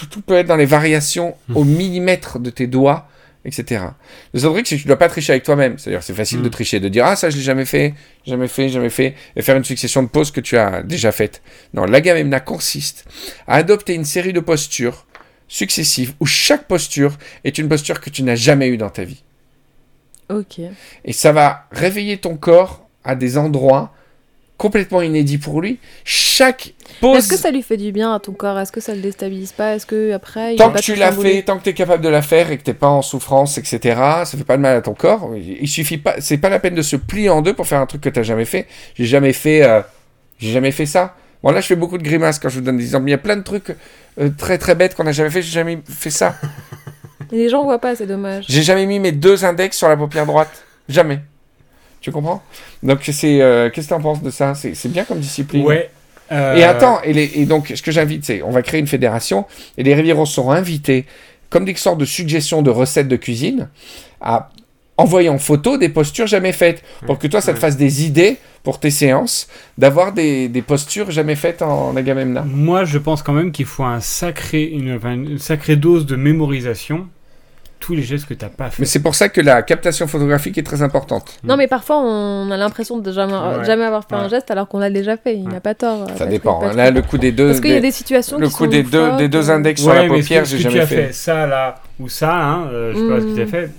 tout, tout peut être dans les variations au millimètre de tes doigts, etc. Le seul truc, c'est que tu dois pas tricher avec toi-même. C'est-à-dire, c'est facile de tricher, de dire ah ça je l'ai jamais fait, jamais fait, jamais fait, et faire une succession de pauses que tu as déjà faites. Non, l'agamemna consiste à adopter une série de postures successives où chaque posture est une posture que tu n'as jamais eue dans ta vie. Ok. Et ça va réveiller ton corps à des endroits complètement inédit pour lui. Chaque pose, Est-ce que ça lui fait du bien à ton corps? Est-ce que ça le déstabilise pas? Est-ce que après il tant que tu l'as fait, tant que tu es capable de la faire et que t'es pas en souffrance, etc., ça fait pas de mal à ton corps. Il suffit pas, c'est pas la peine de se plier en deux pour faire un truc que t'as jamais fait. J'ai jamais fait, euh, j'ai jamais fait ça. Bon là, je fais beaucoup de grimaces quand je vous donne des exemples. Il y a plein de trucs euh, très très bêtes qu'on a jamais fait. J'ai jamais fait ça. Et les gens voient pas, c'est dommage. J'ai jamais mis mes deux index sur la paupière droite. Jamais. Tu comprends? Donc c'est, euh, qu'est-ce que t'en penses de ça? C'est c'est bien comme discipline. Ouais. euh, Et attends, et, les- et donc ce que j'invite, c'est on va créer une fédération et les Rivieros seront invités, comme des sortes de suggestions de recettes de cuisine, à envoyer en photo des postures jamais faites, pour que toi ça te fasse des idées pour tes séances, d'avoir des, des postures jamais faites en Agamemnon. Moi, je pense quand même qu'il faut un sacré, une sacrée dose de mémorisation. Tous les gestes que t'as pas fait. Mais c'est pour ça que la captation photographique est très importante. Non, mais parfois on a l'impression de jamais, Ouais. jamais avoir fait un geste alors qu'on l'a déjà fait. Il Ouais. n'a pas tort. Ça Patrick, dépend. hein. Patrick. Là, le coup des deux, Parce qu'il y a des- situations le qui coup sont des deux, des deux index sur la paupière, j'ai jamais tu as fait. fait. Ça là ou ça, hein, euh, je sais pas ce que tu as Mm. fait.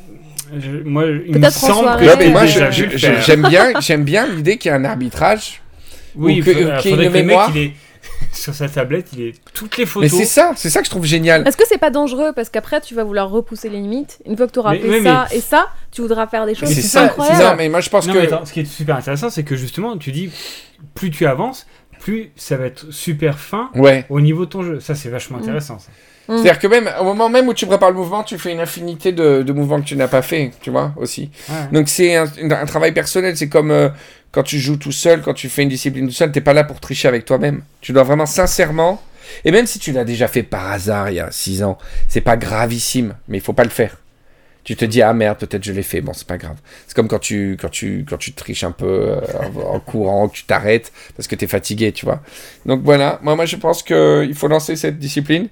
Je- moi, il me semble que Non, j'ai mais moi, j'aime bien, j'aime bien l'idée qu'il y ait un arbitrage. Oui, ou il que- faut- qu'il y ait faudrait une que le mec, mémoire. sur sa tablette, il est toutes les Mais photos. c'est ça, c'est ça que je trouve génial. Est-ce que c'est pas dangereux parce qu'après tu vas vouloir repousser les limites? Une fois que tu auras Mais- fait ça et ça, tu voudras faire des choses Mais c'est ça, incroyables. c'est ça. Mais moi, je pense Non, que. mais attends, ce qui est super intéressant, c'est que justement, tu dis, plus tu avances, plus ça va être super fin Ouais. au niveau de ton jeu. Ça, c'est vachement Mm. intéressant. ça. C'est-à-dire que même au moment même où tu prépares le mouvement, tu fais une infinité de, de mouvements que tu n'as pas fait, tu vois, aussi. Ouais. Donc c'est un, travail personnel, c'est comme euh, quand tu joues tout seul, quand tu fais une discipline tout seul, t'es pas là pour tricher avec toi-même. Tu dois vraiment sincèrement, et même si tu l'as déjà fait par hasard il y a 6 ans, c'est pas gravissime, mais il faut pas le faire. Tu te dis ah merde peut-être je l'ai fait bon c'est pas grave c'est comme quand tu quand tu quand tu triches un peu euh, en, en courant que tu t'arrêtes parce que tu es fatigué tu vois donc voilà moi moi je pense que il faut lancer cette discipline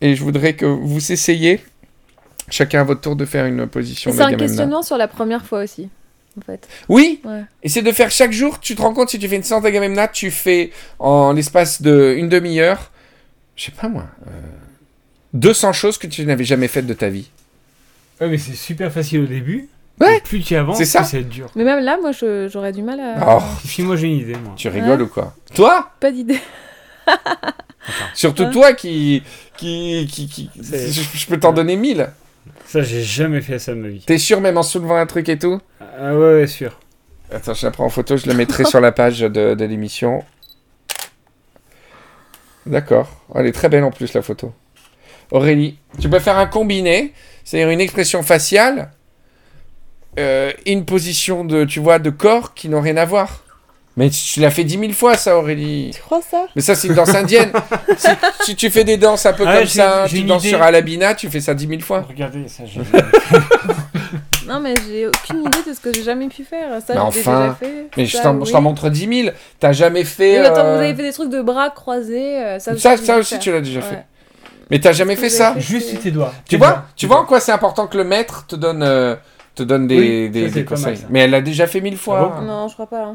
et je voudrais que vous essayiez chacun à votre tour de faire une position de c'est un questionnement sur la première fois aussi, en fait. Oui, Ouais. et c'est de faire chaque jour, tu te rends compte, si tu fais une séance d'Agamemnon, tu fais en l'espace d'une demi-heure, je sais pas moi, euh, 200 choses que tu n'avais jamais faites de ta vie. Ouais, mais c'est super facile au début. Ouais. Plus tu avances, C'est ça. plus c'est dur. Mais même là, moi, j'aurais du mal à. Oh, Puis moi, j'ai une idée, moi. tu rigoles ou quoi? Toi? Pas d'idée. Surtout toi qui... qui, qui, qui- je, je peux t'en donner mille. Ça, j'ai jamais fait ça de ma vie. T'es sûr même en soulevant un truc et tout? Ah ouais, ouais, sûr. Attends, je la prends en photo, je la mettrai sur la page de, de l'émission. D'accord. Elle est très belle en plus la photo. Aurélie, tu peux faire un combiné, c'est-à-dire une expression faciale euh, et une position de, tu vois, de corps qui n'ont rien à voir. Mais tu l'as fait dix mille fois ça, Aurélie. Tu crois ça? Mais ça, c'est une danse indienne. si, si tu fais des danses un peu Ah, comme ça, tu une danses idée. sur Alabina, tu fais ça dix mille fois. Regardez, ça, j'ai... Non, mais j'ai aucune idée de ce que j'ai jamais pu faire. Ça, Mais je l'ai enfin, déjà fait. Mais je Ça, t'en je oui. t'en montre dix mille. T'as jamais fait. Mais attends, euh, vous avez fait des trucs de bras croisés. euh, ça, Ça, aussi, faire. tu l'as déjà Ouais. fait. Mais t'as jamais fait ça fait Juste tes doigts. Tu Tes vois, doigts. tu vois en quoi c'est important que le maître te donne, euh, te donne des, Oui, des, ça, des c'est pas mal, conseils. Mais elle l'a déjà fait mille fois. Ah Non, je crois pas.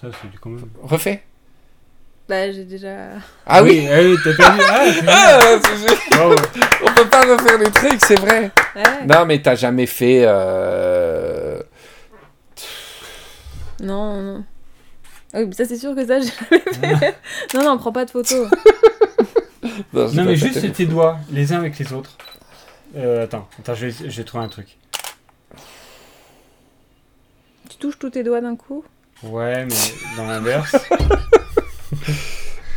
Ça, c'est du quand même. Refais. Bah, j'ai déjà. Ah oui, ah oui, t'as perdu. Ah, c'est bien. Ah. On peut pas refaire les trucs, c'est vrai. Ouais. Non, mais t'as jamais fait. euh, Non, non. Ah Oui, ça, c'est sûr que ça, j'ai jamais fait. non, non, prends pas de photos. Non, mais juste tes doigts, les uns avec les autres. Euh, attends, attends, je vais, je vais trouver un truc. tu touches tous tes doigts d'un coup Ouais, mais dans l'inverse.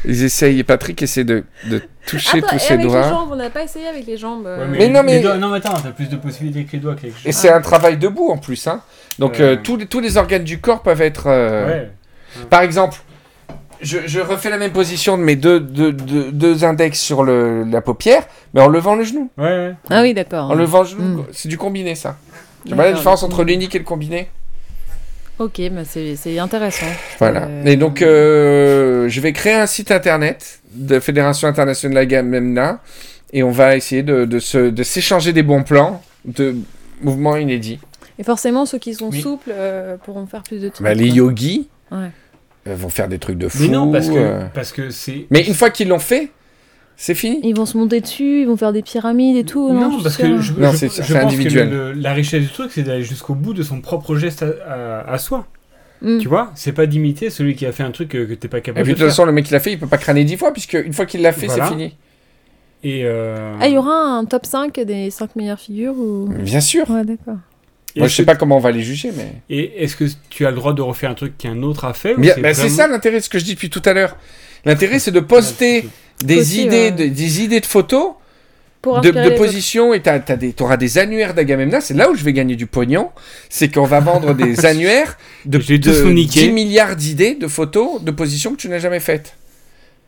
Ils essayent, Patrick essaie de, de toucher Attends, tous et ses avec les doigts. jambes, on n'a pas essayé avec les jambes. euh. Ouais, Mais non, mais- les doigts- non, mais attends, t'as plus de possibilités avec les doigts qu'avec les Et c'est un travail debout en plus. Hein. Donc Euh. euh, tous, les, tous les organes du corps peuvent être. euh, Ouais. Par exemple, je, je refais la même position de mes deux, deux, deux, deux index sur le, la paupière, mais en levant le genou. Ouais, ouais. Ah oui, d'accord. En levant le genou, Mm. c'est du combiné ça. Tu vois la différence entre l'unique et le combiné? Ok, bah c'est c'est intéressant. Voilà. Euh, Et donc, euh, je vais créer un site internet de Fédération internationale de la Gamemna et on va essayer de, de se- de s'échanger des bons plans de mouvements inédits. Et forcément, ceux qui sont Oui. souples euh, pourront faire plus de trucs. Bah, les yogis Ouais. vont faire des trucs de fou. Mais non, parce que euh. parce que c'est. Mais une fois qu'ils l'ont fait, c'est fini. Ils vont se monter dessus, ils vont faire des pyramides et tout. Non, parce que je, Non, je- pense individuel. que le- la richesse du truc, c'est d'aller jusqu'au bout de son propre geste à, à- à soi. Mm. Tu vois, c'est pas d'imiter celui qui a fait un truc que, que t'es pas Et capable puis de de toute façon, le mec qui l'a fait, il peut pas crâner dix fois, puisque une fois qu'il l'a fait, Voilà. c'est fini. Et euh, Ah, il y aura un top 5 des 5 meilleures figures ou... Bien sûr. Ouais, d'accord. Moi, je sais pas comment on va les juger, mais. Et est-ce que tu as le droit de refaire un truc qu'un autre a fait Bien, c'est vraiment- ça l'intérêt de ce que je dis depuis tout à l'heure. L'intérêt, c'est de poster des Aussi, idées, ouais. de- des idées de photos, Pour de, de position, et tu auras des annuaires d'Agamemnon. C'est là où je vais gagner du pognon. C'est qu'on va vendre des annuaires de, de niquer. 10 milliards d'idées de photos de positions que tu n'as jamais faites.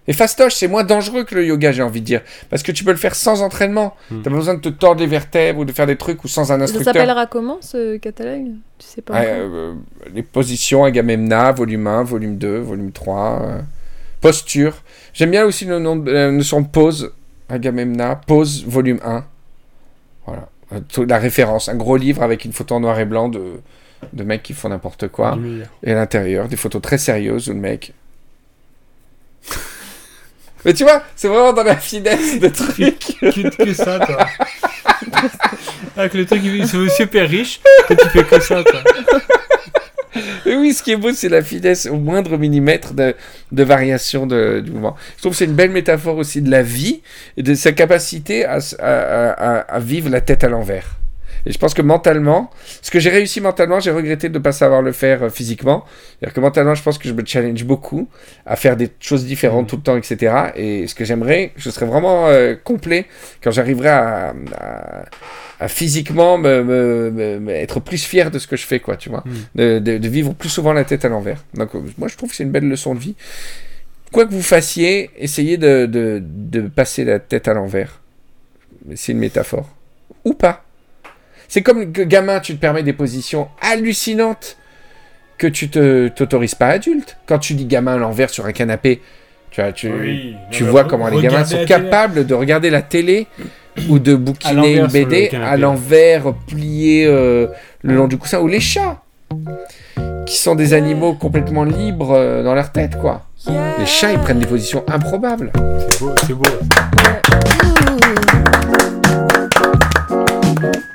Et fastoche, c'est moins dangereux que le yoga, j'ai envie de dire. Parce que tu peux le faire sans entraînement. Hmm. T'as pas besoin de te tordre les vertèbres ou de faire des trucs ou sans un Ça instructeur. s'appellera comment ce catalogue? Tu sais pas. Euh, les positions Agamemna, volume 1, volume 2, volume 3. euh, posture. J'aime bien aussi le nom de, la notion de pose. Agamemna, pose, volume 1. Voilà. Euh, La référence. Un gros livre avec une photo en noir et blanc de, de mecs qui font n'importe quoi. Et à l'intérieur, des photos très sérieuses où le mec. Mais tu vois, c'est vraiment dans la finesse de truc. que, que ça, toi. Avec le truc, il c'est monsieur père riche, toi tu fais que ça, toi. Oui, ce qui est beau, c'est la finesse au moindre millimètre de, variation de, du mouvement. Je trouve que c'est une belle métaphore aussi de la vie et de sa capacité à vivre la tête à l'envers. Et je pense que mentalement, ce que j'ai réussi mentalement, j'ai regretté de ne pas savoir le faire euh, physiquement. C'est-à-dire que mentalement, je pense que je me challenge beaucoup à faire des choses différentes Mhm. tout le temps, etc. Et ce que j'aimerais, je serais vraiment euh, complet quand j'arriverai à, à- à physiquement me, me- me- me- être plus fier de ce que je fais, quoi, tu vois Mhm. de, de- de vivre plus souvent la tête à l'envers. Donc, euh, moi, je trouve que c'est une belle leçon de vie. Quoi que vous fassiez, essayez de, de- de passer la tête à l'envers. C'est une métaphore. Ou pas. C'est comme que gamin, tu te permets des positions hallucinantes que tu te t'autorises pas adulte. Quand tu dis gamin à l'envers sur un canapé, tu vois, tu, Oui, tu non, vois mais comment les gamins sont télé. capables de regarder la télé ou de bouquiner une BD à l'envers, plié euh, le long du coussin, ou les chats, qui sont des animaux complètement libres euh, dans leur tête, quoi. Les chats, ils prennent des positions improbables. C'est beau, c'est beau. I-69,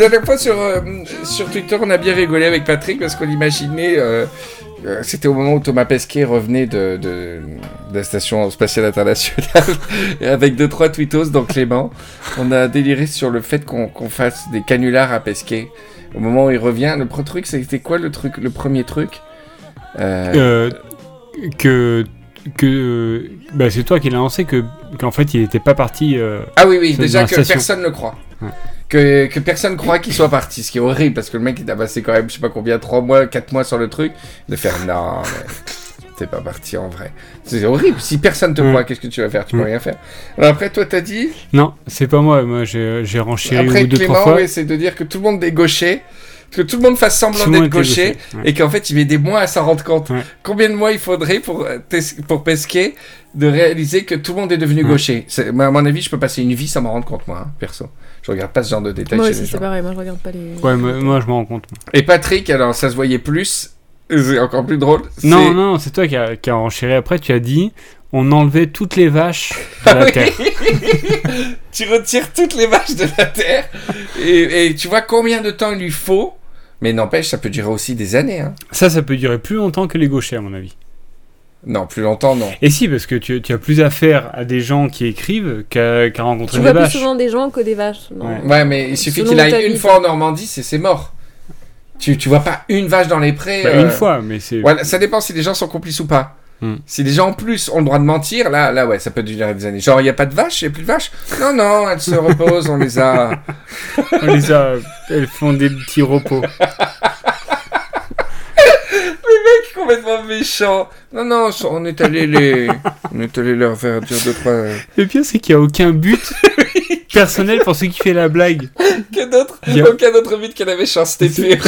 dernière fois sur, euh, sur Twitter, on a bien rigolé avec Patrick parce qu'on imaginait. euh, euh, C'était au moment où Thomas Pesquet revenait de, de, de la station spatiale internationale avec deux trois tweetos dans Clément. On a déliré sur le fait qu'on fasse des canulars à Pesquet. Au moment où il revient, le premier truc, c'était quoi le truc, le premier truc? Euh, que. que bah, c'est toi qui l'as lancé, que, qu'en fait il était pas parti. euh, Ah oui, oui, déjà que station. personne ne croit. Ouais. Que, que personne croit qu'il soit parti, ce qui est horrible parce que le mec il a passé quand même, je sais pas combien, 3 mois, 4 mois sur le truc, de faire non, mais t'es pas parti en vrai. C'est horrible, si personne te Mm. croit, qu'est-ce que tu vas faire? Tu peux Mm. rien faire. Alors après, toi t'as dit, Non, c'est pas moi, moi j'ai, renchéri après ou deux, Clément, trois fois. ouais, c'est de dire que tout le monde est gaucher, que tout le monde fasse semblant d'être gaucher, ouais. et qu'en fait il met des mois à s'en rendre compte. Ouais. Combien de mois il faudrait pour, euh, pour pesquer de réaliser que tout le monde est devenu Ouais. gaucher? Moi, À mon avis, je peux passer une vie sans m'en rendre compte, moi, hein, perso. Je regarde pas ce genre de détails Moi aussi, c'est pareil. Moi, je regarde pas les. Ouais, moi, moi, je m'en rends compte. Et Patrick, alors ça se voyait plus, c'est encore plus drôle. Non, non, c'est toi qui as qui a renchéri après. Tu as dit on enlevait toutes les vaches de la terre. tu retires toutes les vaches de la terre et, et tu vois combien de temps il lui faut. Mais n'empêche, ça peut durer aussi des années. Hein. Ça, ça peut durer plus longtemps que les gauchers, à mon avis. Non, plus longtemps, non. Et si, parce que tu, tu as plus affaire à des gens qui écrivent qu'à rencontrer Tu des vois plus vaches. souvent des gens que des vaches. non. Ouais. Ouais, mais il suffit qu'il aille une fois en Normandie, c'est c'est mort. Tu, tu vois pas une vache dans les prés. Bah, euh, Une fois, mais c'est. Voilà, ça dépend si les gens sont complices ou pas. Hmm. Si les gens en plus ont le droit de mentir, là, là ouais, ça peut durer des années. Genre, il n'y a pas de vaches, il n'y a plus de vaches Non, non, elles se reposent, on les a. On les a. Elles font des petits repos. complètement méchant. Non, non, on est allé les. On est allé leur faire dire deux, trois. Le pire, c'est qu'il n'y a aucun but personnel pour ceux qui fait la blague. Aucun autre, Il y a- aucun autre mythe qu'elle avait chance fait.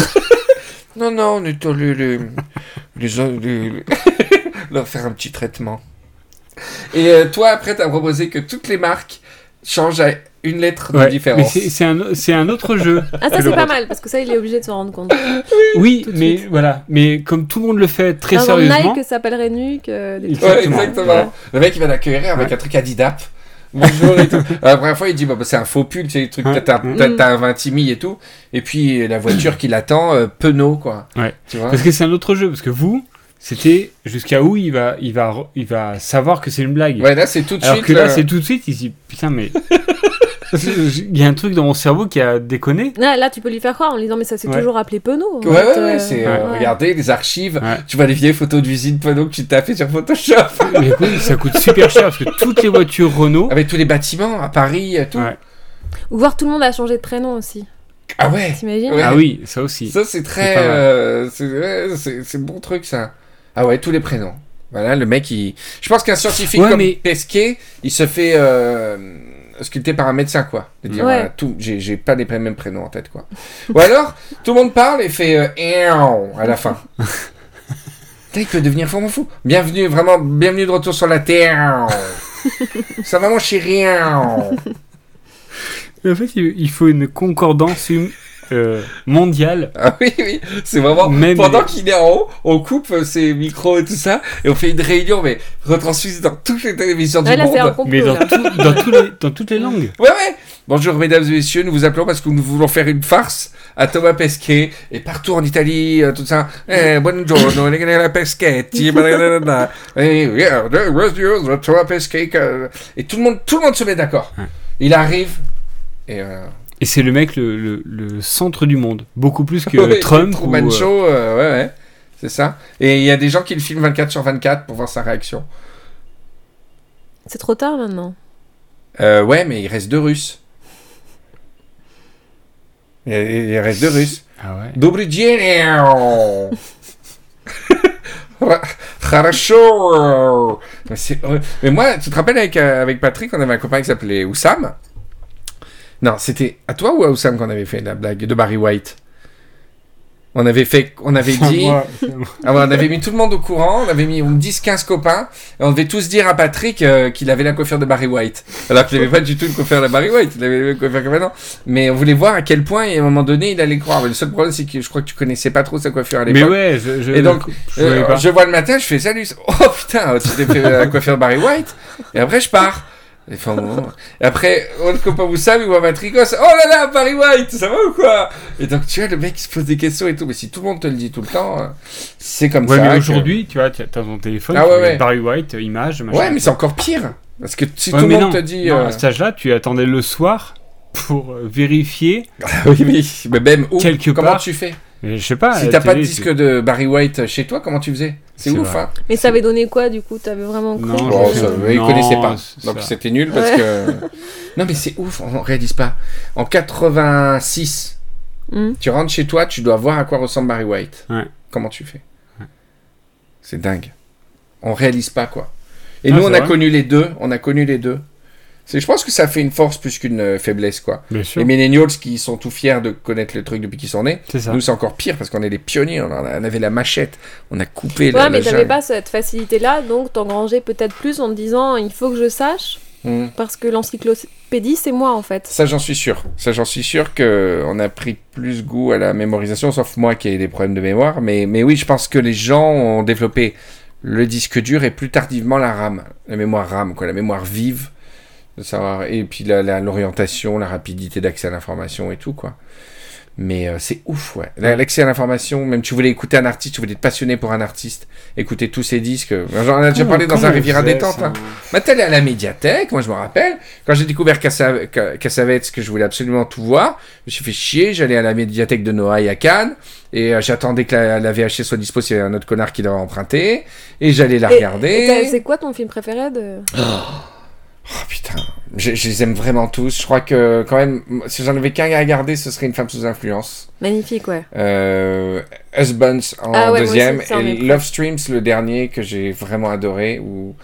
non, non, on est allé les- les- leur faire un petit traitement. Et euh, toi, après, t'as proposé que toutes les marques changent à une lettre de Ouais, mais différence. c'est c'est un, c'est un autre jeu. Ah, ça c'est pas mal parce que ça il est obligé de s'en rendre compte. Oui, mais suite. voilà. Mais comme tout le monde le fait très exemple, sérieusement. Nike s'appellerait Nuke. euh, des trucs Ouais, exactement. Ouais. Le mec, il va l'accueillir avec un truc Adidap. Bonjour et tout. La première fois, il dit bah, bah, c'est un faux pull, le truc, t'as Mm. t'as- t'as un 20 timide et tout. Et puis la voiture qui l'attend, euh, penaud, quoi. Ouais. Tu vois Parce que c'est un autre jeu. Parce que vous, c'était jusqu'à où il va, il va, il va savoir que c'est une blague. Ouais, là, c'est tout de Alors suite. que là, le- c'est tout de suite. Il se dit putain, mais. Il y a un truc dans mon cerveau qui a déconné. Là, là, tu peux lui faire croire en lui disant mais ça s'est Ouais. toujours appelé Penaud. en Ouais, fait, ouais, ouais, euh, c'est. euh, ouais. Regardez les archives. Ouais. Tu vois les vieilles photos d'usine Penaud que tu t'as fait sur Photoshop. Mais écoute, ça coûte super cher parce que toutes les voitures Renault. Avec tous les bâtiments à Paris et tout. Ouais. Ou voir tout le monde a changé de prénom aussi. Ah ouais T'imagines Ouais. Ah oui, ça aussi. Ça, c'est très. Euh, c'est bon truc, ça. Ah ouais, tous les prénoms. Voilà, le mec, il. Je pense qu'un scientifique Ouais, comme mais- Pesquet, il se fait euh, sculpter par un médecin, quoi. De dire, Ouais. voilà, tout, j'ai j'ai pas les mêmes prénoms en tête, quoi. Ou alors, tout le monde parle et fait euh, à la fin. Putain, il peut devenir fou, fou. Bienvenue, vraiment, bienvenue de retour sur la Terre. Ça va, mon chéri. Mais En fait, il il faut une concordance hum- euh, mondiale. Ah oui, oui, c'est vraiment. Même pendant les- qu'il est en haut, on coupe euh, ses micros et tout ça, et on fait une réunion, mais retransmise dans toutes les télévisions Ouais, du là, un monde. complot. Mais dans, tout- dans, les- dans toutes les langues. Ouais, ouais. Bonjour, mesdames et messieurs, nous vous appelons parce que nous voulons faire une farce à Thomas Pesquet, et partout en Italie, euh, tout ça. Eh, buongiorno, la blablabla. Eh, Thomas Pesquet. que- Et tout le monde, tout le monde se met d'accord. Il arrive, et euh, et c'est le mec le, centre du monde, beaucoup plus que ouais, Trump. Ou, euh, Show, euh, ouais, ouais, c'est ça. Et il y a des gens qui le filment 24 sur 24 pour voir sa réaction. C'est trop tard maintenant. Euh, ouais, mais il reste deux Russes. Il, reste deux Russes. Ah ouais. Dobry Mais, euh, mais moi, tu te rappelles avec, avec Patrick, on avait un copain qui s'appelait Oussam? Non, c'était à toi ou à Oussam qu'on avait fait la blague de Barry White? On avait fait, on avait dit. Moi. Ah ouais, on avait mis tout le monde au courant, on avait mis 10-15 copains, et on devait tous dire à Patrick euh, qu'il avait la coiffure de Barry White. Alors qu'il n'avait pas du tout une coiffure de Barry White, il avait la même coiffure que maintenant. Mais on voulait voir à quel point, et à un moment donné, il allait croire. Mais le seul problème, c'est que je crois que tu connaissais pas trop sa coiffure à Mais l'époque. ouais, je, je, Et donc, je Euh, je vois le matin, je fais salut. Oh putain, tu t'es fait la coiffure de Barry White? Et après, je pars. Et, enfin, bon. Et après, on le copain Moussam, il voit Patrick, oh, ça- oh là là, Barry White, ça va ou quoi? Et donc, tu vois, le mec, il se pose des questions et tout. Mais si tout le monde te le dit tout le temps, euh, c'est comme Ouais, ça. mais que- aujourd'hui, tu vois, tu as ton téléphone, Ah ouais, ouais. Barry White, image, machin. Ouais, mais c'est encore pire. Parce que si Ouais, tout le mais monde non, te dit. non, euh, à cet âge-là, tu attendais le soir pour euh, vérifier. oui, oui, mais même où Quelque Comment part. tu fais? Mais je sais pas. Si t'as pas de disque tu- de Barry White chez toi, comment tu faisais? C'est C'est ouf, vrai. hein Mais ça avait donné quoi du coup? T'avais vraiment cru? Non, Bon, je- ça, il non, connaissait pas. Donc c'était nul parce Ouais. que. Non, mais c'est ouf, on réalise pas. En 86, Hmm. tu rentres chez toi, tu dois voir à quoi ressemble Barry White. Ouais. Comment tu fais? C'est dingue. On réalise pas, quoi. Et Ah, nous, on a vrai? connu les deux. On a connu les deux. C'est, je pense que ça fait une force plus qu'une euh, faiblesse, quoi. Bien sûr. Les millennials qui sont tout fiers de connaître le truc depuis qu'ils sont nés. C'est ça. Nous, c'est encore pire parce qu'on est les pionniers. On, en a- on avait la machette. On a coupé Ouais, la, mais la t'avais jungle. pas cette facilité-là, donc t'engrangeais peut-être plus en te disant il faut que je sache, Hmm. parce que l'encyclopédie c'est moi en fait. Ça, j'en suis sûr. Ça, j'en suis sûr que on a pris plus goût à la mémorisation, sauf moi qui ai des problèmes de mémoire. Mais, mais oui, je pense que les gens ont développé le disque dur et plus tardivement la RAM, la mémoire RAM, quoi, la mémoire vive, de savoir, et puis la- la- l'orientation, la, rapidité d'accès à l'information et tout, quoi. Mais euh, c'est ouf, ouais. La- L'accès à l'information, même tu voulais écouter un artiste, tu voulais être passionné pour un artiste, écouter tous ses disques. J'en ai déjà parlé dans un Riviera détente. ça hein. Telle est à la médiathèque, moi je me rappelle. Quand j'ai découvert Cassav- Ca- Cassavetes, que je voulais absolument tout voir, je me suis fait chier, j'allais à la médiathèque de Noailles à Cannes, et euh, j'attendais que la, la VHS soit dispo s'il y avait un autre connard qui l'aurait emprunté, et j'allais la Et- regarder. C'est quoi ton film préféré de... Oh putain, je, je les aime vraiment tous. Je crois que quand même, si j'en avais qu'un à regarder, ce serait Une femme sous influence. Magnifique, ouais. Euh, Husbands en Ah ouais, deuxième, aussi, et Love Streams le dernier que j'ai vraiment adoré, où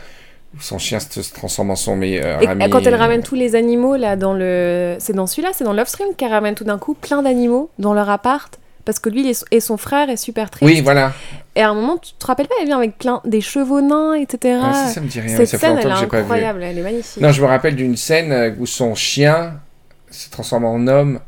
Son chien se, transforme en son meilleur Et ami. quand elle ramène tous les animaux là dans le, c'est dans celui-là, c'est dans Love Stream qu'elle ramène tout d'un coup plein d'animaux dans leur appart parce que lui et son frère est super triste. Oui, voilà. Et à un moment, tu te rappelles pas, elle vient avec plein des chevaux nains, etc. Ah, ça, ça me dit rien. Cette ça scène, elle est incroyable, elle est magnifique. Non, je me rappelle d'une scène où son chien s'est transformé en homme.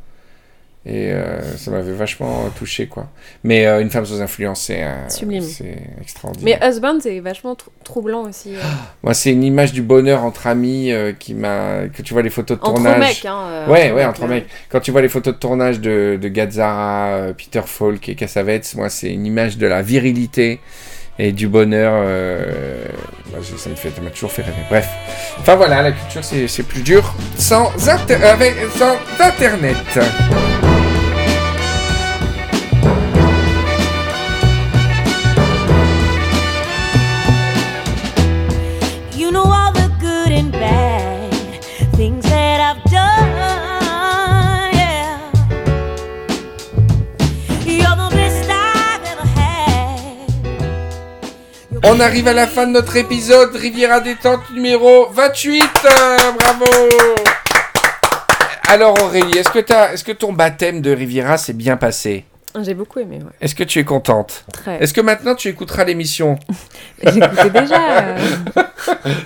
Et euh, ça m'avait vachement touché, quoi. Mais euh, Une femme sous influence, c'est euh, Sublime. c'est extraordinaire. Mais Husband, c'est vachement trou- troublant aussi. euh. Moi, c'est une image du bonheur entre amis qui m'a. Que tu vois les photos de Entre tournage. mecs, hein. Ouais, ouais, entre mecs. Quand tu vois les photos de tournage de, de Gazzara, Peter Falk et Cassavetes, moi, c'est une image de la virilité et du bonheur. euh, ça me fait, ça m'a toujours fait rêver. Bref. Enfin voilà, la culture, c'est c'est plus dur sans, inter- avec- sans Internet. On arrive à la fin de notre épisode Riviera détente numéro 28. euh, bravo. Alors Aurélie, est-ce que, t'as- est-ce que ton baptême de Riviera s'est bien passé? J'ai beaucoup aimé, ouais. Est-ce que tu es contente? Très. Est-ce que maintenant tu écouteras l'émission? J'écoutais déjà. euh,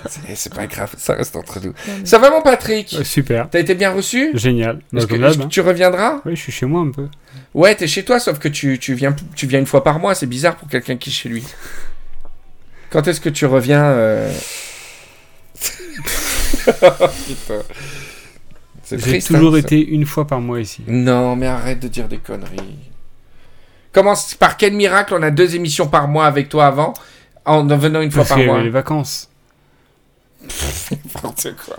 C'est c'est pas grave, ça reste entre nous. Ça va mon Patrick? Euh, super. T'as été bien reçu? Génial. Est-ce que, que hein. tu reviendras? Oui, je suis chez moi un peu. Ouais, t'es chez toi, sauf que tu, tu, viens, tu viens une fois par mois, c'est bizarre pour quelqu'un qui est chez lui. Quand est-ce que tu reviens euh? Putain. C'est J'ai triste, toujours hein, ça. été une fois par mois ici. Non, mais arrête de dire des conneries. Comment, par quel miracle on a deux émissions par mois avec toi avant, en en venant une fois Parce par mois? les vacances. N'importe quoi.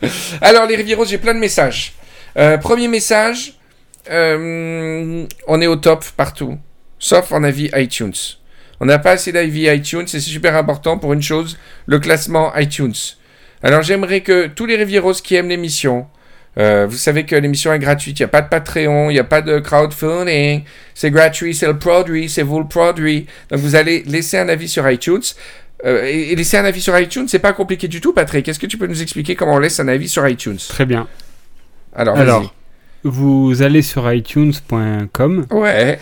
Alors, les Rivieros, j'ai plein de messages. Euh, premier message, euh, on est au top partout, sauf en avis iTunes. On n'a pas assez d'avis iTunes et c'est super important pour une chose, le classement iTunes. Alors, j'aimerais que tous les Rivieros qui aiment l'émission, euh, vous savez que l'émission est gratuite, il n'y a pas de Patreon, il n'y a pas de crowdfunding, c'est gratuit, c'est le produit, c'est vous le produit. Donc, vous allez laisser un avis sur iTunes. Euh, et, et laisser un avis sur iTunes, c'est pas compliqué du tout, Patrick. Est-ce que tu peux nous expliquer comment on laisse un avis sur iTunes? Très bien. Alors. Alors, vous allez sur iTunes.com, Ouais.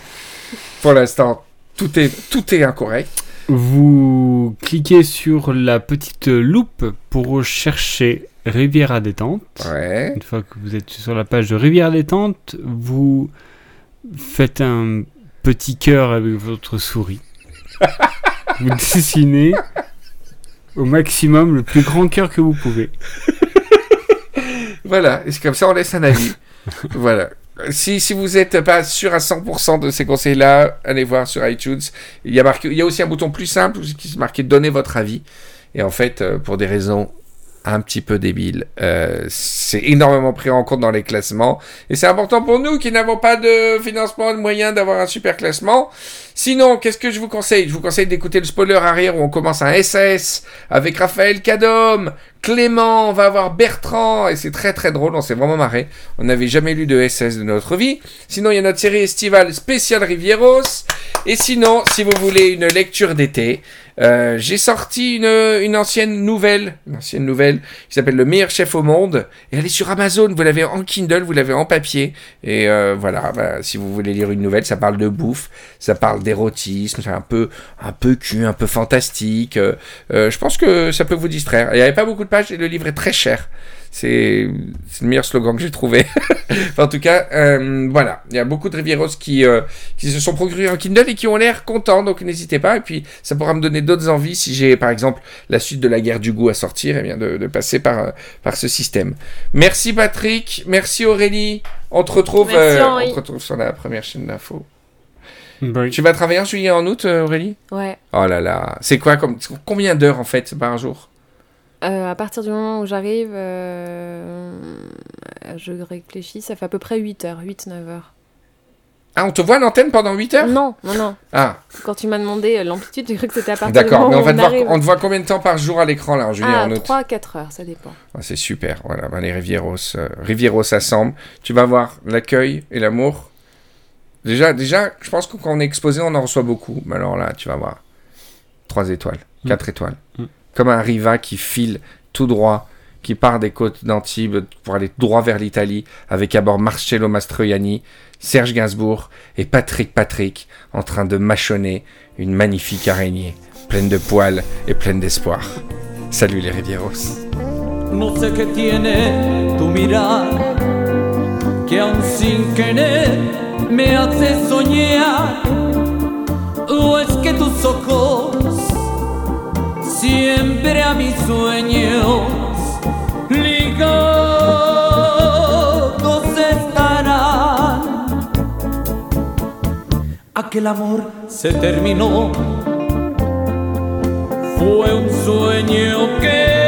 Pour l'instant, tout est, tout est incorrect. vous cliquez sur la petite loupe pour chercher Riviera Détente. Ouais. Une fois que vous êtes sur la page de Rivière Détente, vous faites un petit cœur avec votre souris. vous dessinez au maximum le plus grand cœur que vous pouvez. Voilà. Et c'est comme ça, on laisse un avis. voilà. Si, vous n'êtes pas sûr à 100% de ces conseils-là, allez voir sur iTunes. Il y, a aussi un bouton plus simple qui se marqué Donnez votre avis. Et en fait, euh, pour des raisons un petit peu débiles, euh, c'est énormément pris en compte dans les classements. Et c'est important pour nous qui n'avons pas de financement, de moyens d'avoir un super classement. Sinon, qu'est-ce que je vous conseille? Je vous conseille d'écouter le spoiler arrière où on commence un SAS avec Raphaël Cadom, Clément, on va avoir Bertrand, et c'est très très drôle, on s'est vraiment marré. On n'avait jamais lu de SS de notre vie. Sinon, il y a notre série estivale spéciale Rivieros. Et sinon, si vous voulez une lecture d'été, euh, j'ai sorti une, ancienne nouvelle, une ancienne nouvelle qui s'appelle Le meilleur chef au monde. Et elle est sur Amazon, vous l'avez en Kindle, vous l'avez en papier. Et euh, voilà, bah, si vous voulez lire une nouvelle, ça parle de bouffe, ça parle d'érotisme, c'est un peu, un peu cul, un peu fantastique. Euh, je pense que ça peut vous distraire. Il n'y avait pas beaucoup de pages et le livre est très cher. C'est le meilleur slogan que j'ai trouvé. Enfin, en tout cas, euh, voilà. Il y a beaucoup de Rivieros qui, euh, qui se sont procurés un Kindle et qui ont l'air contents, donc n'hésitez pas. Et puis, ça pourra me donner d'autres envies si j'ai, par exemple, la suite de la guerre du goût à sortir, et bien de, de passer par, euh, par ce système. Merci Patrick, merci Aurélie. On te retrouve, Merci, euh, on te retrouve sur la première chaîne d'info. Oui. Tu vas travailler en juillet et en août, Aurélie? Ouais. Oh là là. C'est quoi comme, combien d'heures en fait par jour? Euh, à partir du moment où j'arrive, euh, je réfléchis, ça fait à peu près 8 heures, 8-9 heures. Ah, on te voit à l'antenne pendant 8 heures? Non, non, non. Ah, Quand tu m'as demandé euh, l'amplitude, j'ai cru que c'était à partir du d'accord. Mais on va on te voir, on te voit combien de temps par jour à l'écran là en juillet et Ah, en août 3-4 heures, ça dépend. Ah, C'est super, voilà, ben, les Rivieros, euh, Rivieros assemblent. Tu vas voir l'accueil et l'amour. Déjà, déjà, je pense que quand on est exposé, on en reçoit beaucoup. Mais alors là, tu vas voir. 3 étoiles, Mm. 4 étoiles. Mm. Comme un Riva qui file tout droit, qui part des côtes d'Antibes pour aller droit vers l'Italie, avec à bord Marcello Mastroianni, Serge Gainsbourg et Patrick Patrick en train de mâchonner une magnifique araignée, pleine de poils et pleine d'espoir. Salut les Rivieros. Siempre a mis sueños ligados estarán. Aquel amor se terminó, fue un sueño que